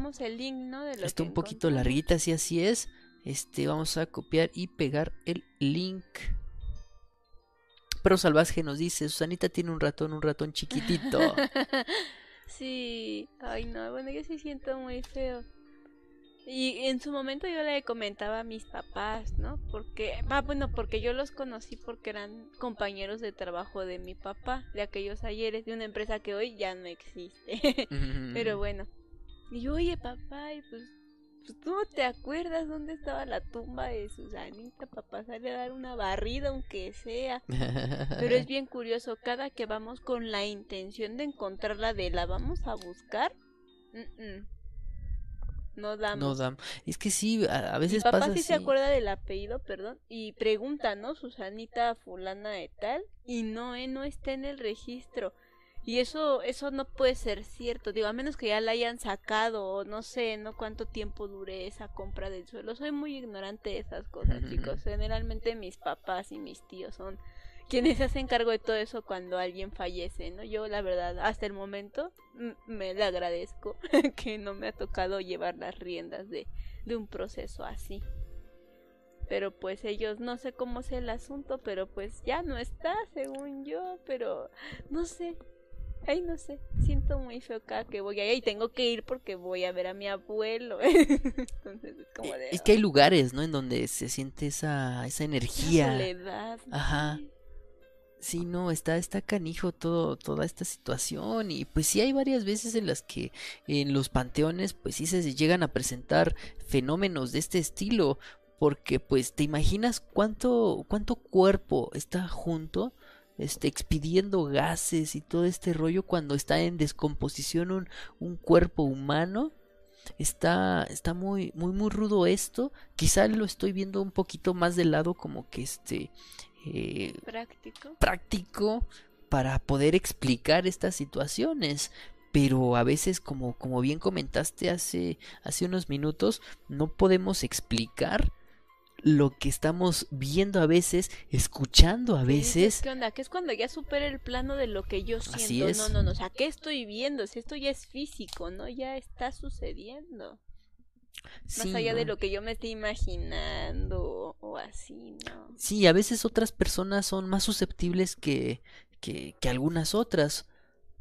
está un poquito larguita, si así es. Este, vamos a copiar y pegar el link. Pero Salvaje nos dice, Susanita tiene un ratón, un ratón chiquitito. sí, ay no, bueno, yo sí siento muy feo. Y en su momento yo le comentaba a mis papás, ¿no? Porque, ah, bueno, porque yo los conocí porque eran compañeros de trabajo de mi papá, de aquellos ayeres, de una empresa que hoy ya no existe. Pero bueno. Y yo, oye, papá, y pues pues tú no te acuerdas dónde estaba la tumba de Susanita para pasarle a dar una barrida aunque sea. Pero es bien curioso, cada que vamos con la intención de encontrarla de la vamos a buscar, no damos. No damos. Es que sí, a, veces Mi papá sí se acuerda del apellido, perdón, y pregunta, ¿no? Susanita fulana de tal, y no, eh, no está en el registro. Y eso, eso no puede ser cierto, digo, a menos que ya la hayan sacado, o no sé, no cuánto tiempo dure esa compra del suelo. Soy muy ignorante de esas cosas, chicos. Generalmente mis papás y mis tíos son quienes se hacen cargo de todo eso cuando alguien fallece, ¿no? Yo, la verdad, hasta el momento me le agradezco que no me ha tocado llevar las riendas de, de un proceso así. Pero pues ellos, no sé cómo es el asunto, pero pues ya no está, según yo, pero no sé, Ay, no sé, siento muy feo cada que voy ahí y tengo que ir porque voy a ver a mi abuelo. Entonces es como de... Es que hay lugares, ¿no? En donde se siente esa, esa energía. soledad. Ajá. Sí, no, está, está canijo todo, toda esta situación y pues sí hay varias veces en las que en los panteones pues sí se llegan a presentar fenómenos de este estilo porque pues te imaginas cuánto, cuánto cuerpo está junto este, expidiendo gases y todo este rollo cuando está en descomposición un, un cuerpo humano. Está, está muy, muy, muy rudo esto. Quizá lo estoy viendo un poquito más de lado como que este... Eh, práctico. Práctico para poder explicar estas situaciones pero a veces como, como bien comentaste hace, hace unos minutos no podemos explicar lo que estamos viendo a veces, escuchando a veces. ¿Qué onda? Que es cuando ya supera el plano de lo que yo siento. No, no, no. O sea, ¿qué estoy viendo? Si esto ya es físico, ¿no? Ya está sucediendo. Más allá de lo que yo me estoy imaginando o así, ¿no? Sí, a veces otras personas son más susceptibles que, que, que algunas otras.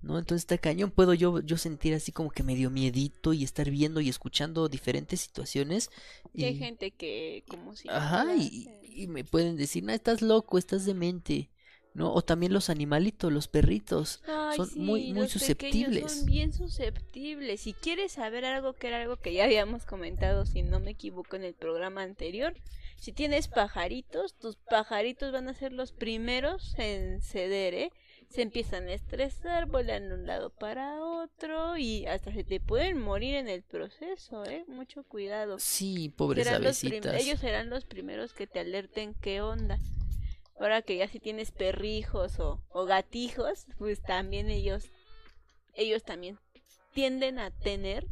¿No? Entonces está cañón, puedo yo, yo sentir así como que medio miedito y estar viendo y escuchando diferentes situaciones. Y, hay gente que como si... Ajá, y, y, me pueden decir, no, estás loco, estás demente, ¿no? O también los animalitos, los perritos, son muy, muy susceptibles. Son bien susceptibles. Si quieres saber algo que era algo que ya habíamos comentado, si no me equivoco, en el programa anterior, si tienes pajaritos, tus pajaritos van a ser los primeros en ceder, ¿eh? Se empiezan a estresar, volan de un lado para otro y hasta se te pueden morir en el proceso, ¿eh? Mucho cuidado. Sí, pobres avesitas. Ellos serán los primeros que te alerten qué onda. Ahora que ya si tienes perrijos o, o gatijos, pues también ellos, ellos también tienden a tener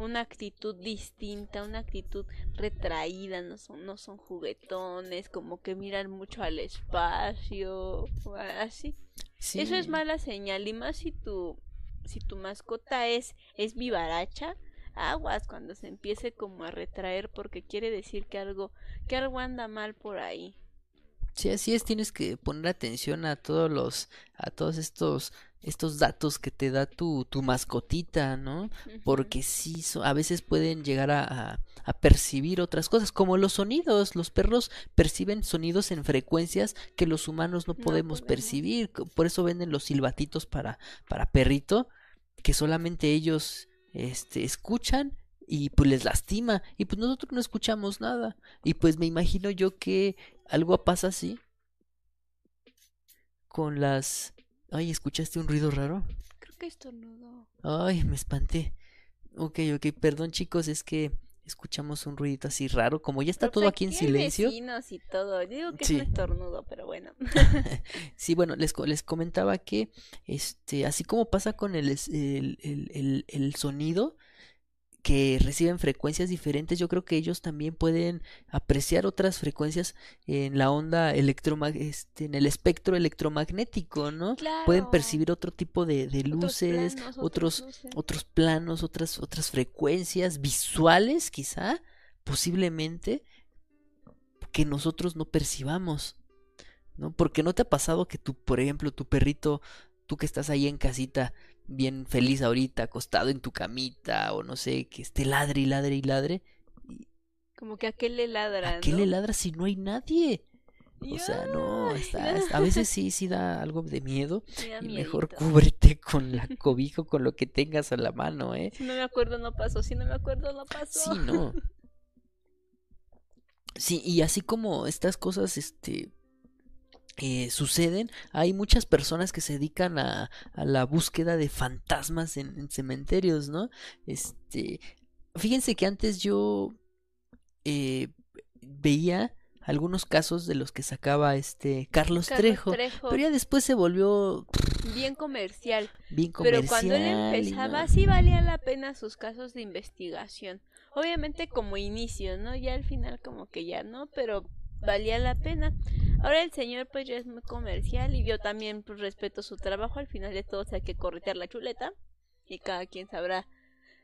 una actitud distinta, una actitud retraída, no son, no son juguetones, como que miran mucho al espacio, así. Eso es mala señal y más si tu si tu mascota es es vivaracha, aguas cuando se empiece como a retraer porque quiere decir que algo, que algo anda mal por ahí. Sí, así es, tienes que poner atención a todos los, a todos estos, estos datos que te da tu, tu mascotita, ¿no? Porque sí, a veces pueden llegar a, a, percibir otras cosas, como los sonidos. Los perros perciben sonidos en frecuencias que los humanos no podemos percibir. Por eso venden los silbatitos para, para perrito, que solamente ellos este, escuchan y pues les lastima y pues nosotros no escuchamos nada y pues me imagino yo que algo pasa así con las ay escuchaste un ruido raro creo que estornudo ay me espanté. Ok ok perdón chicos es que escuchamos un ruidito así raro como ya está todo aquí en silencio. y todo. Digo que es un estornudo pero bueno. Sí bueno les, les comentaba que este así como pasa con el, el, el, el sonido que reciben frecuencias diferentes, yo creo que ellos también pueden apreciar otras frecuencias en la onda electromagnética, este, en el espectro electromagnético, ¿no? Pueden percibir otro tipo de, de luces, otros, otros, planos, otras, otras frecuencias visuales, quizá, posiblemente, que nosotros no percibamos. ¿No? Porque no te ha pasado que tu, por ejemplo, tu perrito, tú que estás ahí en casita, bien feliz ahorita, acostado en tu camita, o no sé, que esté ladre y ladre y ladre. Como que a qué le ladra. ¿A qué le ladra si no hay nadie? O sea, no, está, a veces sí, sí da algo de miedo. y mejor cúbrete con la cobija con lo que tengas a la mano, ¿eh? Si no me acuerdo, no pasó. Si no me acuerdo, no pasó. Sí, no. Sí, y así como estas cosas, este, eh, suceden, hay muchas personas que se dedican a, a la búsqueda de fantasmas en, cementerios, ¿no? Este, fíjense que antes yo eh, veía algunos casos de los que sacaba este Carlos, Trejo, pero ya después se volvió bien comercial. Bien comercial. Pero cuando él empezaba sí valía la pena sus casos de investigación. Obviamente como inicio, ¿no? Ya al final como que ya no, pero valía la pena. Ahora el señor pues ya es muy comercial y yo también pues, respeto su trabajo. Al final de todo hay que corretear la chuleta y cada quien sabrá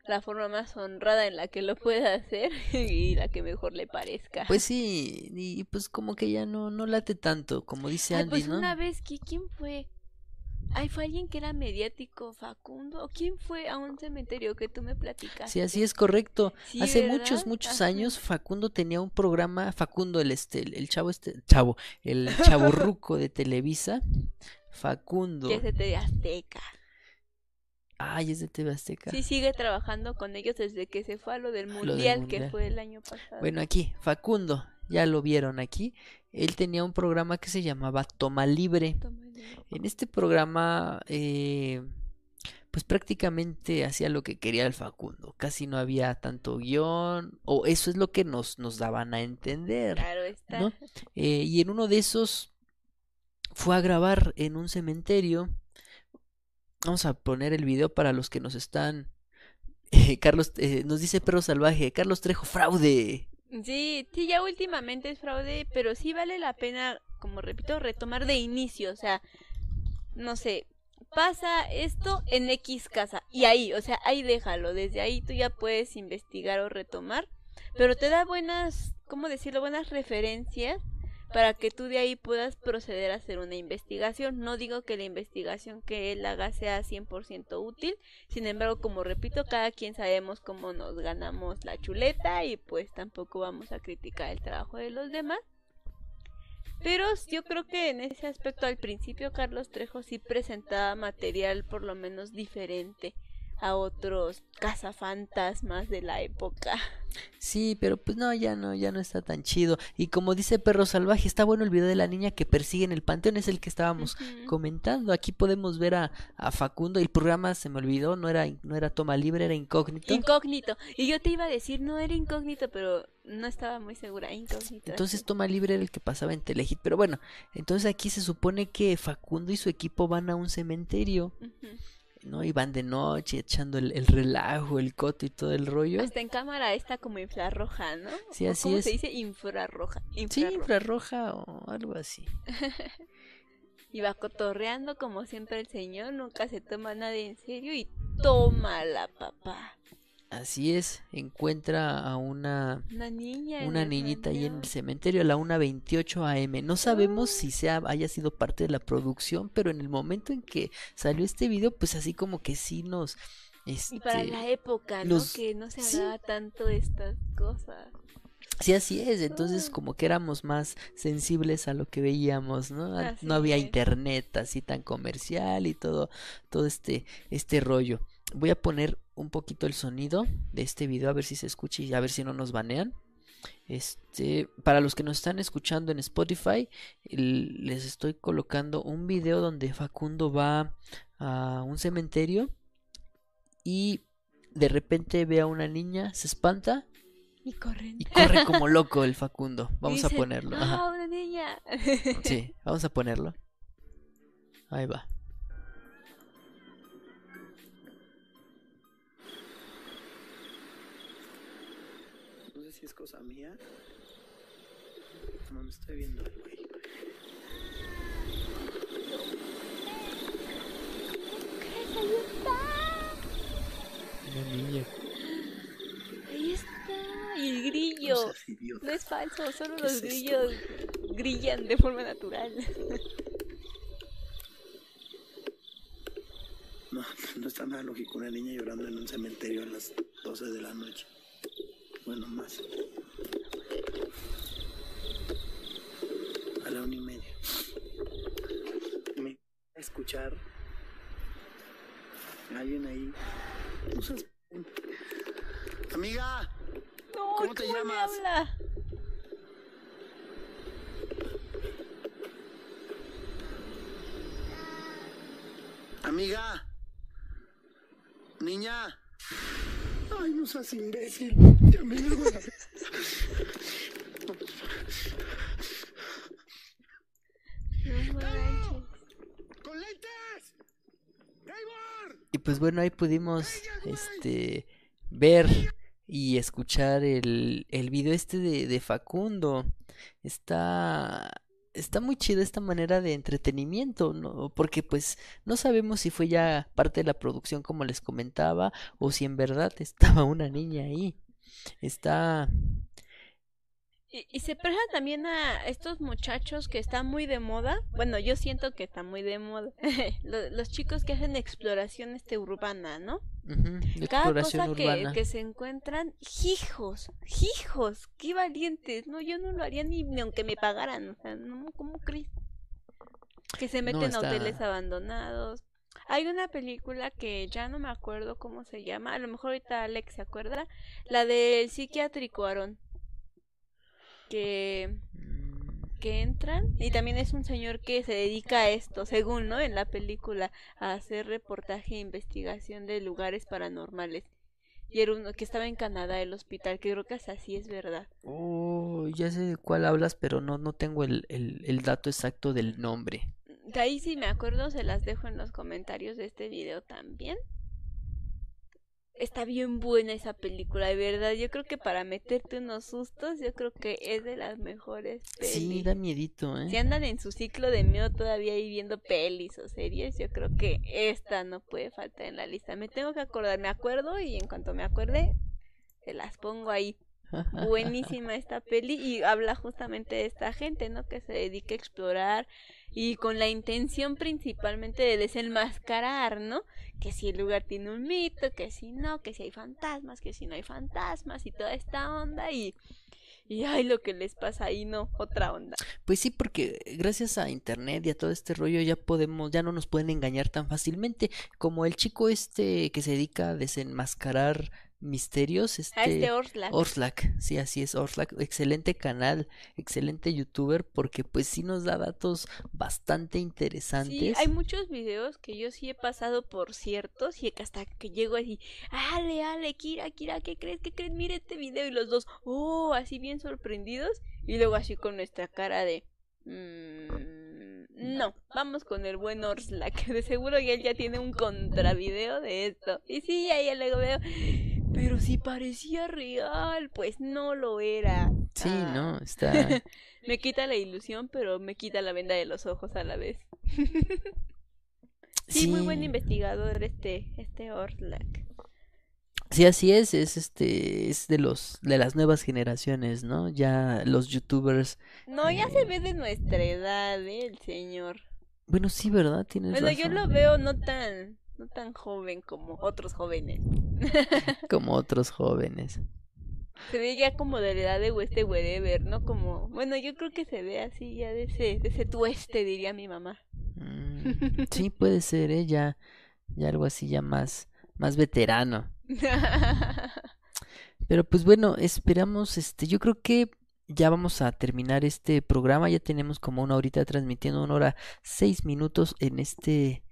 la forma más honrada en la que lo pueda hacer y la que mejor le parezca. Pues sí, y pues como que ya no no late tanto, como dice Andy, pues ¿no? una vez, ¿quién fue? Ay, fue alguien que era mediático, Facundo. ¿O quién fue a un cementerio que tú me platicas? Sí, así es correcto. Hace muchos, muchos años Facundo tenía un programa, Facundo, el este, el, chavo este, chavo, el chavo ruco de Televisa. Facundo. Que es de TV Azteca. Ay, es de TV Azteca. Sí, sigue trabajando con ellos desde que se fue a lo del mundial, que fue el año pasado. Bueno, aquí, Facundo, ya lo vieron aquí. Él tenía un programa que se llamaba Toma Libre. Toma en este programa, eh, pues prácticamente hacía lo que quería el Facundo. Casi no había tanto guion, o eso es lo que nos, nos daban a entender. Claro está. Eh, y en uno de esos fue a grabar en un cementerio. Vamos a poner el video para los que nos están. Eh, Carlos nos dice perro salvaje. Carlos Trejo, fraude. Sí, sí, ya últimamente es fraude, pero sí vale la pena como repito, retomar de inicio, o sea, no sé, pasa esto en X casa y ahí, o sea, ahí déjalo, desde ahí tú ya puedes investigar o retomar, pero te da buenas, ¿cómo decirlo? Buenas referencias para que tú de ahí puedas proceder a hacer una investigación. No digo que la investigación que él haga sea 100% útil, sin embargo, como repito, cada quien sabemos cómo nos ganamos la chuleta y pues tampoco vamos a criticar el trabajo de los demás. Pero yo creo que en ese aspecto al principio Carlos Trejo sí presentaba material por lo menos diferente a otros cazafantasmas de la época. Sí, pero pues no, ya no, ya no está tan chido. Y como dice Perro Salvaje, está bueno el video de la niña que persigue en el panteón, es el que estábamos comentando. Aquí podemos ver a, a, Facundo, el programa se me olvidó, no era, no era toma libre, era incógnito. Incógnito. Y yo te iba a decir, no era incógnito, pero no estaba muy segura, incógnito. Entonces toma libre era el que pasaba en Telehit. Pero bueno, entonces aquí se supone que Facundo y su equipo van a un cementerio. ¿No? Y van de noche echando el, relajo, el coto y todo el rollo. Hasta en cámara está como infrarroja, ¿no? Sí, así ¿cómo es. se dice? Infrarroja. Sí, infrarroja o algo así. y va cotorreando como siempre el señor, nunca se toma nada en serio y toma la papá. Así es, encuentra a una Una niña. una niñita ahí en el cementerio a la 1.28 am. No sabemos Ah. si sea haya sido parte de la producción, pero en el momento en que salió este video, pues así como que sí nos Y para este la época, ¿no? los- Que no se sí. hablaba tanto de estas cosas. Sí, así es. Entonces, Ah. como que éramos más sensibles a lo que veíamos, ¿no? Así No había es. internet así tan comercial y todo, todo este, este rollo. Voy a poner un poquito el sonido de este video a ver si se escucha y a ver si no nos banean. Este, para los que nos están escuchando en Spotify, el- les estoy colocando un video donde Facundo va a un cementerio y de repente ve a una niña, se espanta Y corren. y corre como loco el Facundo. Vamos a ponerlo. ¡Ah, una niña! Sí, vamos a ponerlo. Ahí va. Si es cosa mía. No me estoy viendo algo ahí. Una niña. Ahí está. Y el grillo. No seas idiota. No es falso, solo ¿Qué los es esto? grillos grillan de forma natural. No, no está nada lógico una niña llorando en un cementerio a las 12 de la noche. Bueno, más. A la una y media. Me a escuchar alguien ahí. No seas- Amiga, No, ¿Cómo te me llamas? habla? amiga. Niña. Ay, no seas imbécil. Y pues bueno, ahí pudimos este ver y escuchar el, el video este de, de Facundo. Está está muy chida esta manera de entretenimiento, ¿no? Porque pues no sabemos si fue ya parte de la producción como les comentaba o si en verdad estaba una niña ahí. Está Y, y se presta también a estos muchachos que están muy de moda. Bueno, yo siento que está muy de moda. Lo- Los chicos que hacen exploración este urbana, ¿no? Cada cosa que, se encuentran, hijos, hijos, qué valientes. No, yo no lo haría ni, ni aunque me pagaran. O sea, no, ¿cómo crees? Que se No, meten a está- hoteles abandonados. Hay una película que ya no me acuerdo cómo se llama. A lo mejor ahorita Alex se acuerda. La del psiquiátrico Aarón. Que que entran y también es un señor que se dedica a esto, según, ¿no? En la película, a hacer reportaje e investigación de lugares paranormales. Y era uno que estaba en Canadá, el hospital, que creo que hasta así es verdad. Oh, ya sé de cuál hablas, pero no, no tengo el, el dato exacto del nombre. De ahí si me acuerdo, se las dejo en los comentarios de este video también. Está bien buena esa película, de verdad. Yo creo que para meterte unos sustos, yo creo que es de las mejores Sí, pelis. da miedito, ¿eh? Si andan en su ciclo de miedo todavía ahí viendo pelis o series, yo creo que esta no puede faltar en la lista. Me tengo que acordar, me acuerdo y en cuanto me acuerde, se las pongo ahí. Buenísima esta peli y habla justamente de esta gente, ¿no? Que se dedica a explorar y con la intención principalmente de desenmascarar, ¿no? Que si el lugar tiene un mito, que si no, que si hay fantasmas, que si no hay fantasmas y toda esta onda y... Y ay, lo que les pasa ahí, no, otra onda. Pues sí, porque gracias a internet y a todo este rollo ya podemos, ya no nos pueden engañar tan fácilmente como el chico este que se dedica a desenmascarar misterios, A este este Orslac. Orslac, sí, así es, Orslac, excelente canal, excelente youtuber, porque pues sí nos da datos bastante Sí, interesantes. hay muchos videos que yo sí he pasado por ciertos y hasta que llego así, Ale, Ale, Kira, Kira, ¿qué crees? ¿Qué crees? Mira este video y los dos, oh, así bien sorprendidos y luego así con nuestra cara de, "Mm, no, vamos con el buen Orslac, de seguro que él ya tiene un contravideo de esto. Y sí, ahí luego veo, pero si parecía real, pues no lo era. Sí, Ah. no, está Me quita la ilusión, pero me quita la venda de los ojos a la vez. Sí, muy buen investigador este, este Orlac. Sí, así es, es este, es de los, de las nuevas generaciones, ¿no? Ya los youtubers. No, ya se Eh. ve de nuestra edad, ¿eh? El señor. Bueno, sí, ¿verdad? Tienes Bueno, yo razón. lo veo no tan, no tan joven como otros jóvenes. Como otros jóvenes. Se ve ya como de la edad de este wherever, ¿no? Como, bueno, yo creo que se ve así ya de ese, de ese tueste, diría mi mamá. Mm, sí, puede ser, ¿eh? Ya, ya algo así, ya más, más veterano. Pero pues bueno, esperamos, este, yo creo que ya vamos a terminar este programa, ya tenemos como una horita transmitiendo, una hora seis minutos en este,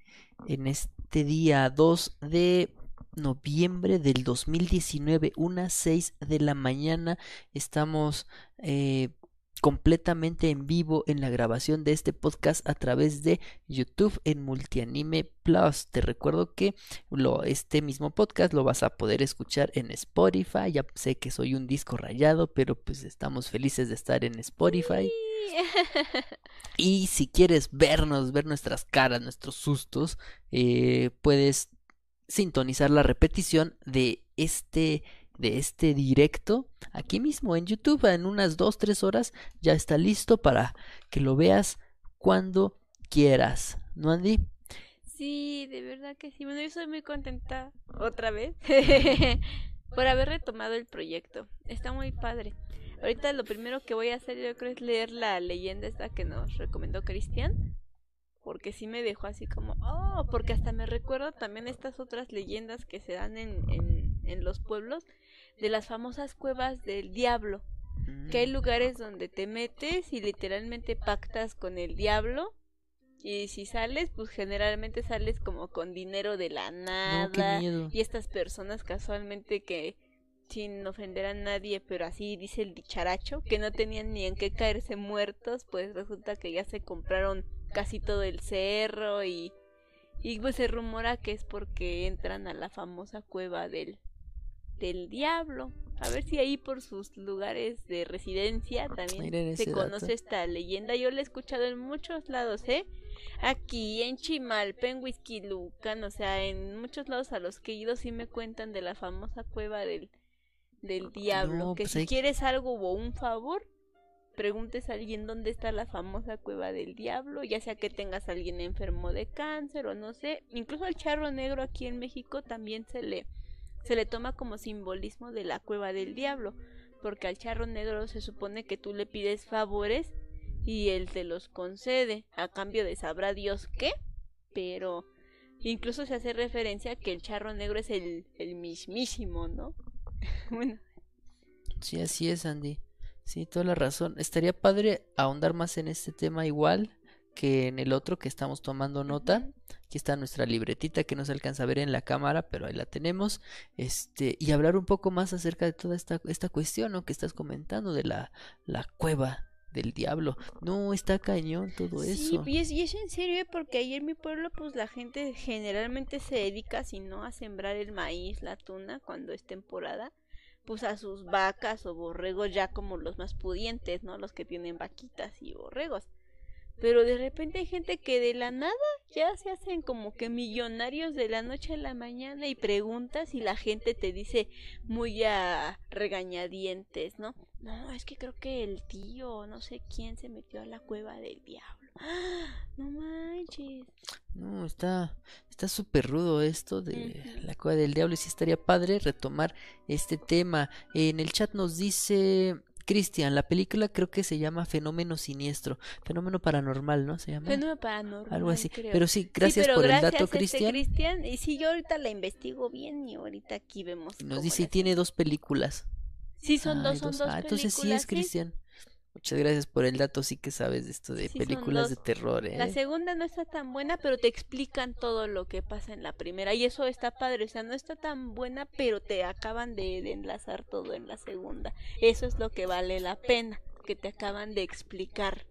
en este día 2 de noviembre del 2019, unas 6 de la mañana, estamos eh, completamente en vivo en la grabación de este podcast a través de YouTube en Multianime Plus. Te recuerdo que lo, este mismo podcast lo vas a poder escuchar en Spotify. Ya sé que soy un disco rayado, pero pues estamos felices de estar en Spotify. Y si quieres vernos, ver nuestras caras, nuestros sustos, eh, puedes sintonizar la repetición de este de este directo aquí mismo en YouTube en unas 2 3 horas ya está listo para que lo veas cuando quieras ¿no Andy? Sí, de verdad que sí. Bueno, yo soy muy contenta otra vez por haber retomado el proyecto. Está muy padre. Ahorita lo primero que voy a hacer yo creo es leer la leyenda esta que nos recomendó Cristian. Porque sí me dejó así como, oh, porque hasta me recuerdo también estas otras leyendas que se dan en, en, en los pueblos de las famosas cuevas del diablo. Que hay Mm, lugares donde te metes y literalmente pactas con el diablo. Y si sales, pues generalmente sales como con dinero de la nada. y estas personas casualmente que, sin ofender a nadie, pero así dice el dicharacho, que no tenían ni en qué caerse muertos, pues resulta que ya se compraron casi todo el cerro y, y pues se rumora que es porque entran a la famosa cueva del, del diablo. A ver si ahí por sus lugares de residencia también Miren se conoce esta leyenda. Yo la he escuchado en muchos lados, ¿eh? Aquí, en Chimalpa, en Huizquilucan, o sea, en muchos lados a los que he ido sí me cuentan de la famosa cueva del, del diablo. No, que pues si hay- quieres algo o un favor, preguntes a alguien dónde está la famosa cueva del diablo, ya sea que tengas a alguien enfermo de cáncer o no sé. Incluso al charro negro aquí en México también se le, se le toma como simbolismo de la cueva del diablo. Porque al charro negro se supone que tú le pides favores y él te los concede a cambio de sabrá Dios qué, pero incluso se hace referencia a que el charro negro es el, el mismísimo, ¿no? bueno, Sí, así es, Andy. Sí, toda la razón. Estaría padre ahondar más en este tema igual que en el otro que estamos tomando nota. Aquí está nuestra libretita que no se alcanza a ver en la cámara, pero ahí la tenemos. Este, y hablar un poco más acerca de toda esta, esta cuestión, ¿no? que estás comentando de la, la cueva del diablo. No, está cañón todo sí, eso. y es, y es en serio, ¿eh? porque ahí en mi pueblo pues la gente generalmente se dedica, si no a sembrar el maíz, la tuna, cuando es temporada, pues a sus vacas o borregos ya como los más pudientes, ¿no? Los que tienen vaquitas y borregos. Pero de repente hay gente que de la nada ya se hacen como que millonarios de la noche a la mañana y preguntas y la gente te dice muy a regañadientes, ¿no? No, es que creo que el tío, no sé quién, se metió a la cueva del diablo. ¡Ah! No manches. No, está está súper rudo esto de la cueva del diablo y sí estaría padre retomar este tema. En el chat nos dice Cristian, la película creo que se llama Fenómeno Siniestro, Fenómeno Paranormal, ¿no? Se llama Fenómeno paranormal. algo así. creo. Pero sí, Sí, gracias pero por el gracias, dato, este, Cristian. Cristian. Y sí, yo ahorita la investigo bien y ahorita aquí vemos. Nos dice, y tiene dos películas. Sí, son dos, son dos. Ah, entonces sí es Cristian. Muchas gracias por el dato, sí que sabes de esto de Sí, películas de terror, ¿eh? La segunda no está tan buena, pero te explican todo lo que pasa en la primera. Y eso está padre. O sea, no está tan buena, pero te acaban de, de enlazar todo en la segunda. Eso es lo que vale la pena. Que te acaban de explicar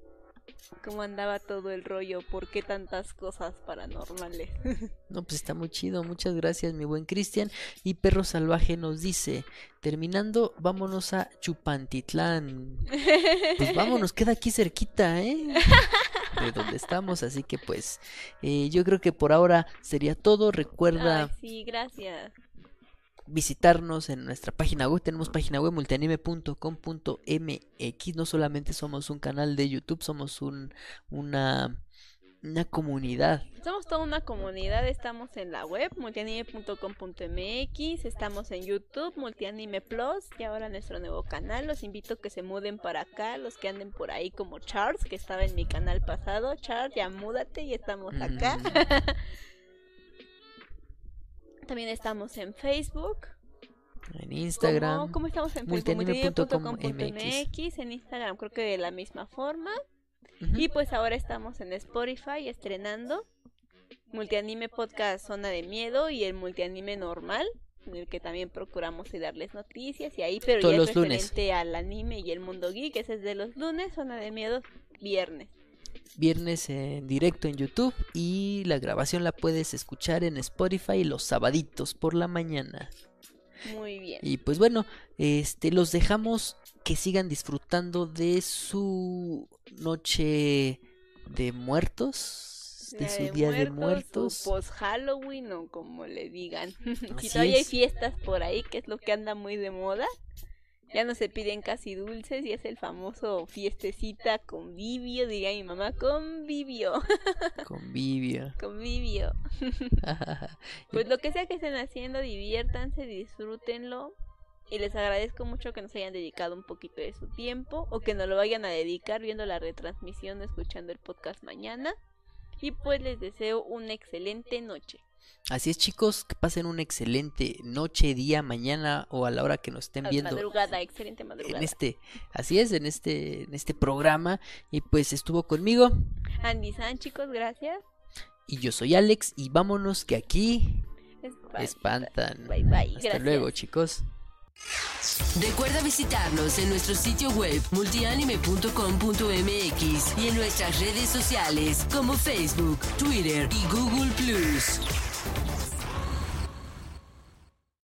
cómo andaba todo el rollo, por qué tantas cosas paranormales. No, pues está muy chido. Muchas gracias, mi buen Cristian. Y Perro Salvaje nos dice, terminando, vámonos a Chupantitlán. Pues vámonos, queda aquí cerquita, ¿eh? De donde estamos, así que pues eh, yo creo que por ahora sería todo. Recuerda Ay, sí, gracias. Visitarnos en nuestra página web. Tenemos página web multianime.com.mx. No solamente somos un canal de YouTube, somos un, una, una comunidad. Somos toda una comunidad, estamos en la web multianime.com.mx, estamos en YouTube, Multianime Plus y ahora nuestro nuevo canal. Los invito a que se muden para acá, los que anden por ahí como Charles, que estaba en mi canal pasado. Charles, ya múdate y estamos acá. Mm. También estamos en Facebook. En Instagram. ¿Cómo, cómo estamos en Facebook? Multianime.com.mx. En Instagram creo que de la misma forma. Y pues ahora estamos en Spotify estrenando Multianime Podcast Zona de Miedo y el Multianime normal, en el que también procuramos y darles noticias y ahí, pero Todos ya los es lunes. referente al anime y el mundo geek, ese es de los lunes, Zona de Miedo viernes. Viernes en directo en YouTube y la grabación la puedes escuchar en Spotify los sabaditos por la mañana. Muy bien. Y pues bueno, este los dejamos que sigan disfrutando de su noche de muertos, de su día de muertos. Post Halloween o como le digan. Si todavía hay es. fiestas por ahí, que es lo que anda muy de moda. Ya no se piden casi dulces y es el famoso fiestecita convivio, diría mi mamá, convivio, Convivio. convivio. Pues lo que sea que estén haciendo, diviértanse, disfrútenlo. Y les agradezco mucho que nos hayan dedicado un poquito de su tiempo o que nos lo vayan a dedicar viendo la retransmisión, escuchando el podcast mañana. Y pues les deseo una excelente noche. Así es chicos, que pasen una excelente noche, día, mañana o a la hora que nos estén viendo. Madrugada, excelente madrugada. En este, así es, en este, en este programa. Y pues estuvo conmigo. Andy San, chicos, gracias. Y yo soy Alex. Y vámonos que aquí Espanta. espantan. Bye, bye. Hasta Gracias. luego, chicos. Recuerda visitarnos en nuestro sitio web multianime.com.mx y en nuestras redes sociales como Facebook, Twitter y Google.